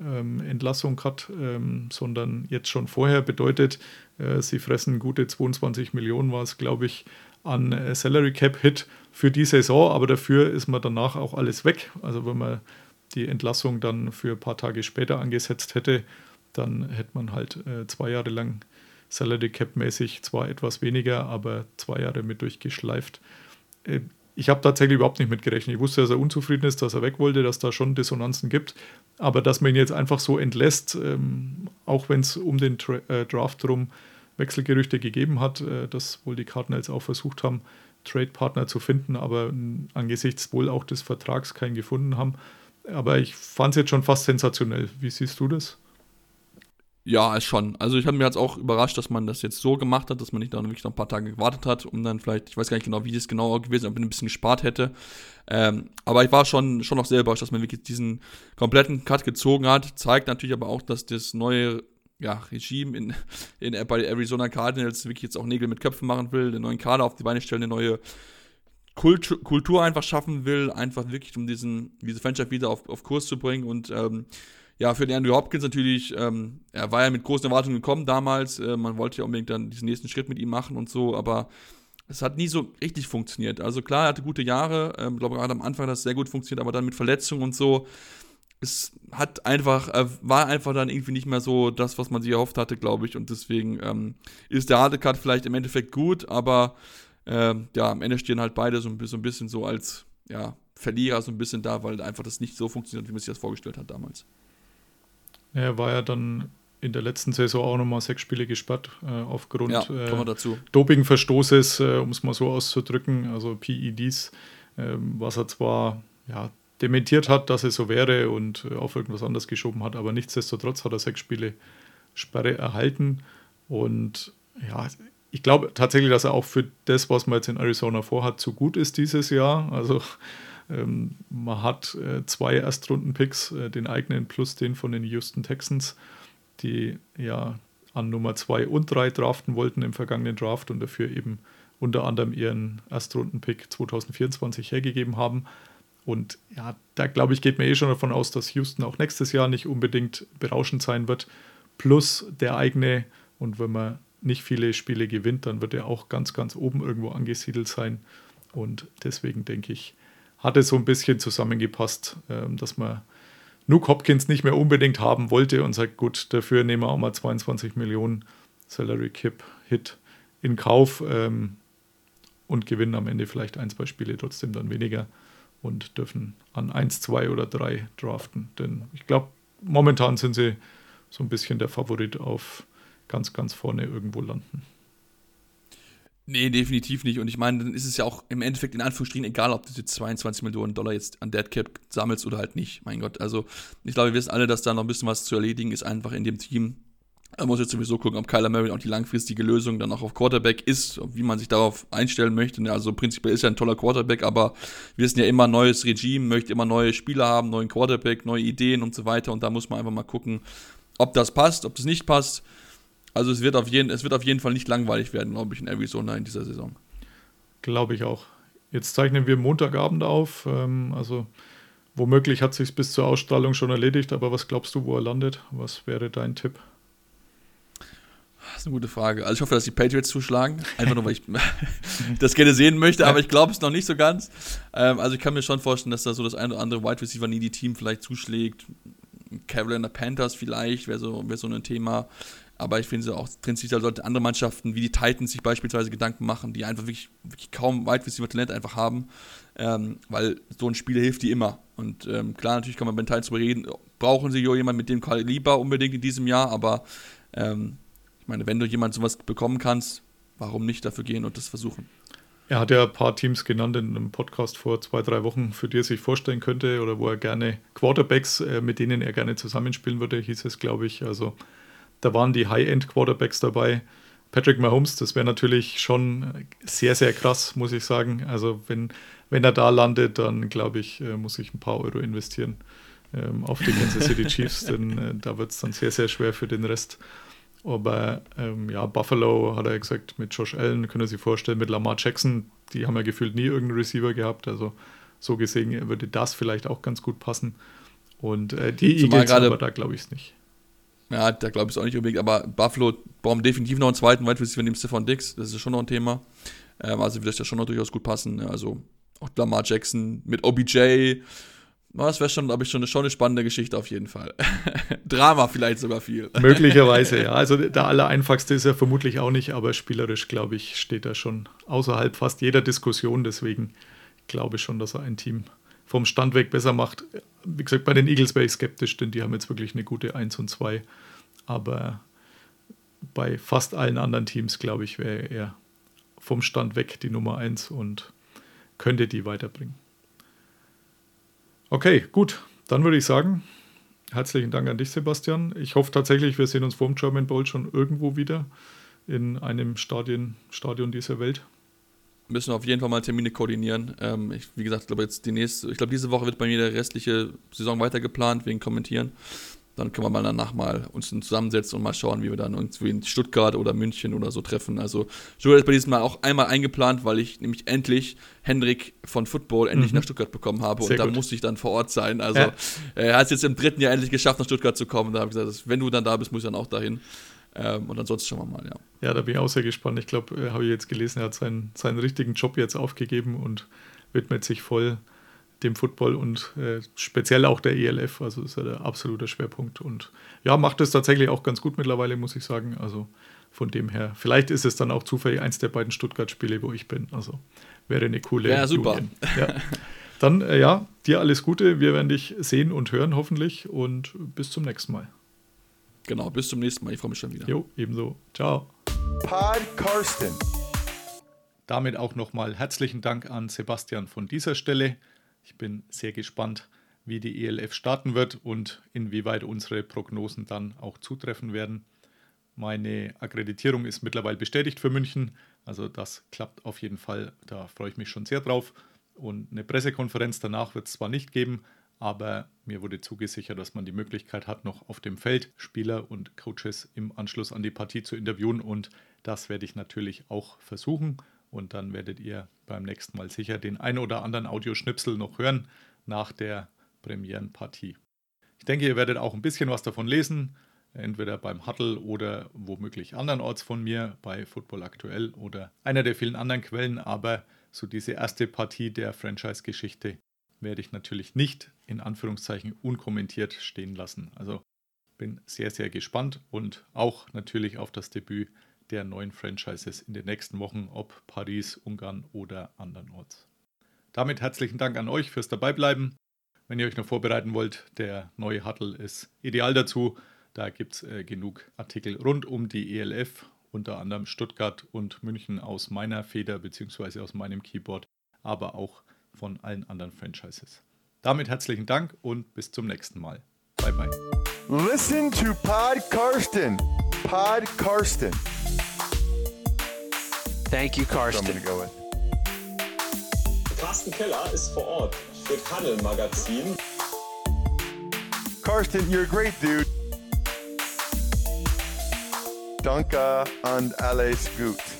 ähm, Entlassung hat, ähm, sondern jetzt schon vorher bedeutet, äh, sie fressen gute 22 Millionen, war es, glaube ich, an äh, Salary Cap Hit für die Saison, aber dafür ist man danach auch alles weg. Also wenn man die Entlassung dann für ein paar Tage später angesetzt hätte, dann hätte man halt äh, zwei Jahre lang Salary Cap mäßig zwar etwas weniger, aber zwei Jahre mit durchgeschleift. Ich habe tatsächlich überhaupt nicht mitgerechnet. Ich wusste, dass er unzufrieden ist, dass er weg wollte, dass da schon Dissonanzen gibt. Aber dass man ihn jetzt einfach so entlässt, ähm, auch wenn es um den Tra äh, Draft drum Wechselgerüchte gegeben hat, äh, dass wohl die Cardinals auch versucht haben, Trade-Partner zu finden, aber angesichts wohl auch des Vertrags keinen gefunden haben. Aber ich fand es jetzt schon fast sensationell. Wie siehst du das? Ja, ist schon. Also ich habe mir jetzt auch überrascht, dass man das jetzt so gemacht hat, dass man nicht dann wirklich noch ein paar Tage gewartet hat, um dann vielleicht, ich weiß gar nicht genau, wie das genau gewesen ist, ob man ein bisschen gespart hätte. Ähm, aber ich war schon, schon noch sehr überrascht, dass man wirklich diesen kompletten Cut gezogen hat. Zeigt natürlich aber auch, dass das neue ja, Regime in, in, bei Arizona Cardinals wirklich jetzt auch Nägel mit Köpfen machen will, den neuen Kader auf die Beine stellen, eine neue Kultur, Kultur einfach schaffen will, einfach wirklich, um diesen, diese Franchise wieder auf, auf Kurs zu bringen und ähm, ja, für den Andrew Hopkins natürlich, ähm, er war ja mit großen Erwartungen gekommen damals. Äh, man wollte ja unbedingt dann diesen nächsten Schritt mit ihm machen und so, aber es hat nie so richtig funktioniert. Also klar, er hatte gute Jahre, ich ähm, glaube gerade am Anfang hat das sehr gut funktioniert, aber dann mit Verletzungen und so, es hat einfach, äh, war einfach dann irgendwie nicht mehr so das, was man sich erhofft hatte, glaube ich. Und deswegen ähm, ist der harte Cut vielleicht im Endeffekt gut, aber ähm, ja, am Ende stehen halt beide so ein, so ein bisschen so als ja, Verlierer so ein bisschen da, weil einfach das nicht so funktioniert, wie man sich das vorgestellt hat damals. Er war ja dann in der letzten Saison auch nochmal sechs Spiele gesperrt äh, aufgrund Ja, äh. Dopingverstoßes, äh, um es mal so auszudrücken, also PEDs, ähm, was er zwar ja, dementiert hat, dass es so wäre und äh, auf irgendwas anderes geschoben hat, aber nichtsdestotrotz hat er sechs Spiele Sperre erhalten und ja, ich glaube tatsächlich, dass er auch für das, was man jetzt in Arizona vorhat, zu gut ist dieses Jahr. Also ähm, man hat äh, zwei Erstrunden-Picks, äh, den eigenen plus den von den Houston Texans, die ja an Nummer zwei und drei draften wollten im vergangenen Draft und dafür eben unter anderem ihren Erstrunden-Pick 2024 hergegeben haben. Und ja, da glaube ich, geht mir eh schon davon aus, dass Houston auch nächstes Jahr nicht unbedingt berauschend sein wird. Plus der eigene, und wenn man nicht viele Spiele gewinnt, dann wird er auch ganz, ganz oben irgendwo angesiedelt sein. Und deswegen denke ich, hat es so ein bisschen zusammengepasst, ähm, dass man Nuke Hopkins nicht mehr unbedingt haben wollte und sagt, gut, dafür nehmen wir auch mal 22 Millionen Salary Cap Hit in Kauf ähm, und gewinnen am Ende vielleicht ein, zwei Spiele trotzdem dann weniger und dürfen an 1, 2 oder 3 draften. Denn ich glaube, momentan sind sie so ein bisschen der Favorit auf ganz, ganz vorne irgendwo landen. Nee, definitiv nicht. Und ich meine, dann ist es ja auch im Endeffekt in Anführungsstrichen egal, ob du jetzt 22 Millionen Dollar jetzt an Dead Cap sammelst oder halt nicht. Mein Gott, also ich glaube, wir wissen alle, dass da noch ein bisschen was zu erledigen ist, einfach in dem Team. Man muss jetzt sowieso gucken, ob Kyler Murray auch die langfristige Lösung dann auch auf Quarterback ist, wie man sich darauf einstellen möchte. Also prinzipiell ist er ein toller Quarterback, aber wir wissen ja immer, neues Regime, möchte immer neue Spieler haben, neuen Quarterback, neue Ideen und so weiter. Und da muss man einfach mal gucken, ob das passt, ob das nicht passt. Also es wird auf jeden, es wird auf jeden Fall nicht langweilig werden, glaube ich, in Arizona in dieser Saison. Glaube ich auch. Jetzt zeichnen wir Montagabend auf. Ähm, also womöglich hat sich bis zur Ausstrahlung schon erledigt, aber was glaubst du, wo er landet? Was wäre dein Tipp? Das ist eine gute Frage. Also ich hoffe, dass die Patriots zuschlagen. Einfach nur, weil ich das gerne sehen möchte, aber ich glaube es noch nicht so ganz. Ähm, also ich kann mir schon vorstellen, dass da so das eine oder andere Wide Receiver Needy Team vielleicht zuschlägt. Carolina Panthers vielleicht wäre so, wär so ein Thema. Aber ich finde auch prinzipiell sollten andere Mannschaften wie die Titans sich beispielsweise Gedanken machen, die einfach wirklich, wirklich kaum Wide Receiver Talent einfach haben. Ähm, weil so ein Spieler hilft die immer. Und ähm, klar, natürlich kann man bei den Titans darüber reden, brauchen sie jemanden mit dem Kaliber unbedingt in diesem Jahr, aber ähm, ich meine, wenn du jemand sowas bekommen kannst, warum nicht dafür gehen und das versuchen? Er hat ja ein paar Teams genannt in einem Podcast vor zwei, drei Wochen, für die er sich vorstellen könnte oder wo er gerne Quarterbacks, äh, mit denen er gerne zusammenspielen würde, hieß es, glaube ich. Also da waren die High-End-Quarterbacks dabei. Patrick Mahomes, das wäre natürlich schon sehr, sehr krass, muss ich sagen. Also wenn, wenn er da landet, dann glaube ich, äh, muss ich ein paar Euro investieren ähm, auf die Kansas City Chiefs, denn äh, da wird es dann sehr, sehr schwer für den Rest. Aber ähm, ja, Buffalo hat er gesagt, mit Josh Allen können Sie vorstellen, mit Lamar Jackson, die haben ja gefühlt nie irgendeinen Receiver gehabt. Also so gesehen würde das vielleicht auch ganz gut passen. Und äh, die Zumal Eagles, aber da glaube ich es nicht. Ja, da glaube ich es auch nicht unbedingt, aber Buffalo brauchen definitiv noch einen zweiten Wide Receiver neben Stephon Dix, das ist schon noch ein Thema. Ähm, also wird das ja schon noch durchaus gut passen. Also auch Lamar Jackson mit OBJ, das wäre schon, glaube ich, schon eine, schon eine spannende Geschichte auf jeden Fall. Drama vielleicht sogar viel. Möglicherweise, ja. Also der allereinfachste ist er vermutlich auch nicht, aber spielerisch, glaube ich, steht er schon außerhalb fast jeder Diskussion. Deswegen glaube ich schon, dass er ein Team vom Stand weg besser macht. Wie gesagt, bei den Eagles wäre ich skeptisch, denn die haben jetzt wirklich eine gute 1 und 2. Aber bei fast allen anderen Teams, glaube ich, wäre er vom Stand weg die Nummer 1 und könnte die weiterbringen. Okay, gut. Dann würde ich sagen, herzlichen Dank an dich, Sebastian. Ich hoffe tatsächlich, wir sehen uns vor dem German Bowl schon irgendwo wieder in einem Stadion, Stadion dieser Welt. Müssen wir auf jeden Fall mal Termine koordinieren. Ähm, ich, wie gesagt, ich glaube jetzt die nächste, ich glaube diese Woche wird bei mir der restliche Saison weiter geplant wegen Kommentieren. Dann können wir mal danach mal uns zusammensetzen und mal schauen, wie wir dann irgendwie in Stuttgart oder München oder so treffen. Also Stuttgart ist bei diesem Mal auch einmal eingeplant, weil ich nämlich endlich Hendrik von Football endlich nach Stuttgart bekommen habe Mhm. Sehr und da musste ich dann vor Ort sein. Also Ja. er hat es jetzt im dritten Jahr endlich geschafft, nach Stuttgart zu kommen. Da habe ich gesagt, wenn du dann da bist, muss ich dann auch dahin. Ähm, und ansonsten schauen wir mal, ja. Ja, da bin ich auch sehr gespannt. Ich glaube, äh, habe ich jetzt gelesen, er hat seinen, seinen richtigen Job jetzt aufgegeben und widmet sich voll dem Football und äh, speziell auch der ELF. Also ist ja der absolute Schwerpunkt. Und ja, macht es tatsächlich auch ganz gut mittlerweile, muss ich sagen. Also von dem her, vielleicht ist es dann auch zufällig eins der beiden Stuttgart-Spiele, wo ich bin. Also wäre eine coole Ja, super. Union. Ja. Dann, äh, ja, dir alles Gute. Wir werden dich sehen und hören hoffentlich und bis zum nächsten Mal. Genau, bis zum nächsten Mal. Ich freue mich schon wieder. Jo, ebenso. Ciao. Pod Karsten. Damit auch nochmal herzlichen Dank an Sebastian von dieser Stelle. Ich bin sehr gespannt, wie die ELF starten wird und inwieweit unsere Prognosen dann auch zutreffen werden. Meine Akkreditierung ist mittlerweile bestätigt für München, also das klappt auf jeden Fall. Da freue ich mich schon sehr drauf. Und eine Pressekonferenz danach wird es zwar nicht geben, aber mir wurde zugesichert, dass man die Möglichkeit hat, noch auf dem Feld Spieler und Coaches im Anschluss an die Partie zu interviewen. Und das werde ich natürlich auch versuchen. Und dann werdet ihr beim nächsten Mal sicher den ein oder anderen Audioschnipsel noch hören nach der Premierenpartie. Ich denke, ihr werdet auch ein bisschen was davon lesen, entweder beim Huddle oder womöglich andernorts von mir, bei Football Aktuell oder einer der vielen anderen Quellen, aber so diese erste Partie der Franchise-Geschichte werde ich natürlich nicht in Anführungszeichen unkommentiert stehen lassen. Also bin sehr, sehr gespannt und auch natürlich auf das Debüt der neuen Franchises in den nächsten Wochen, ob Paris, Ungarn oder andernorts. Damit herzlichen Dank an euch fürs Dabeibleiben. Wenn ihr euch noch vorbereiten wollt, der neue Huddle ist ideal dazu. Da gibt es äh, genug Artikel rund um die ELF, unter anderem Stuttgart und München aus meiner Feder bzw. aus meinem Keyboard, aber auch von allen anderen Franchises. Damit herzlichen Dank und bis zum nächsten Mal. Bye bye. Listen to Pod Karsten. Pod Karsten. Thank you, Karsten. go. Carsten Keller ist vor Ort für Tunnel Magazin. Karsten, you're a great dude. Danke und alles gut.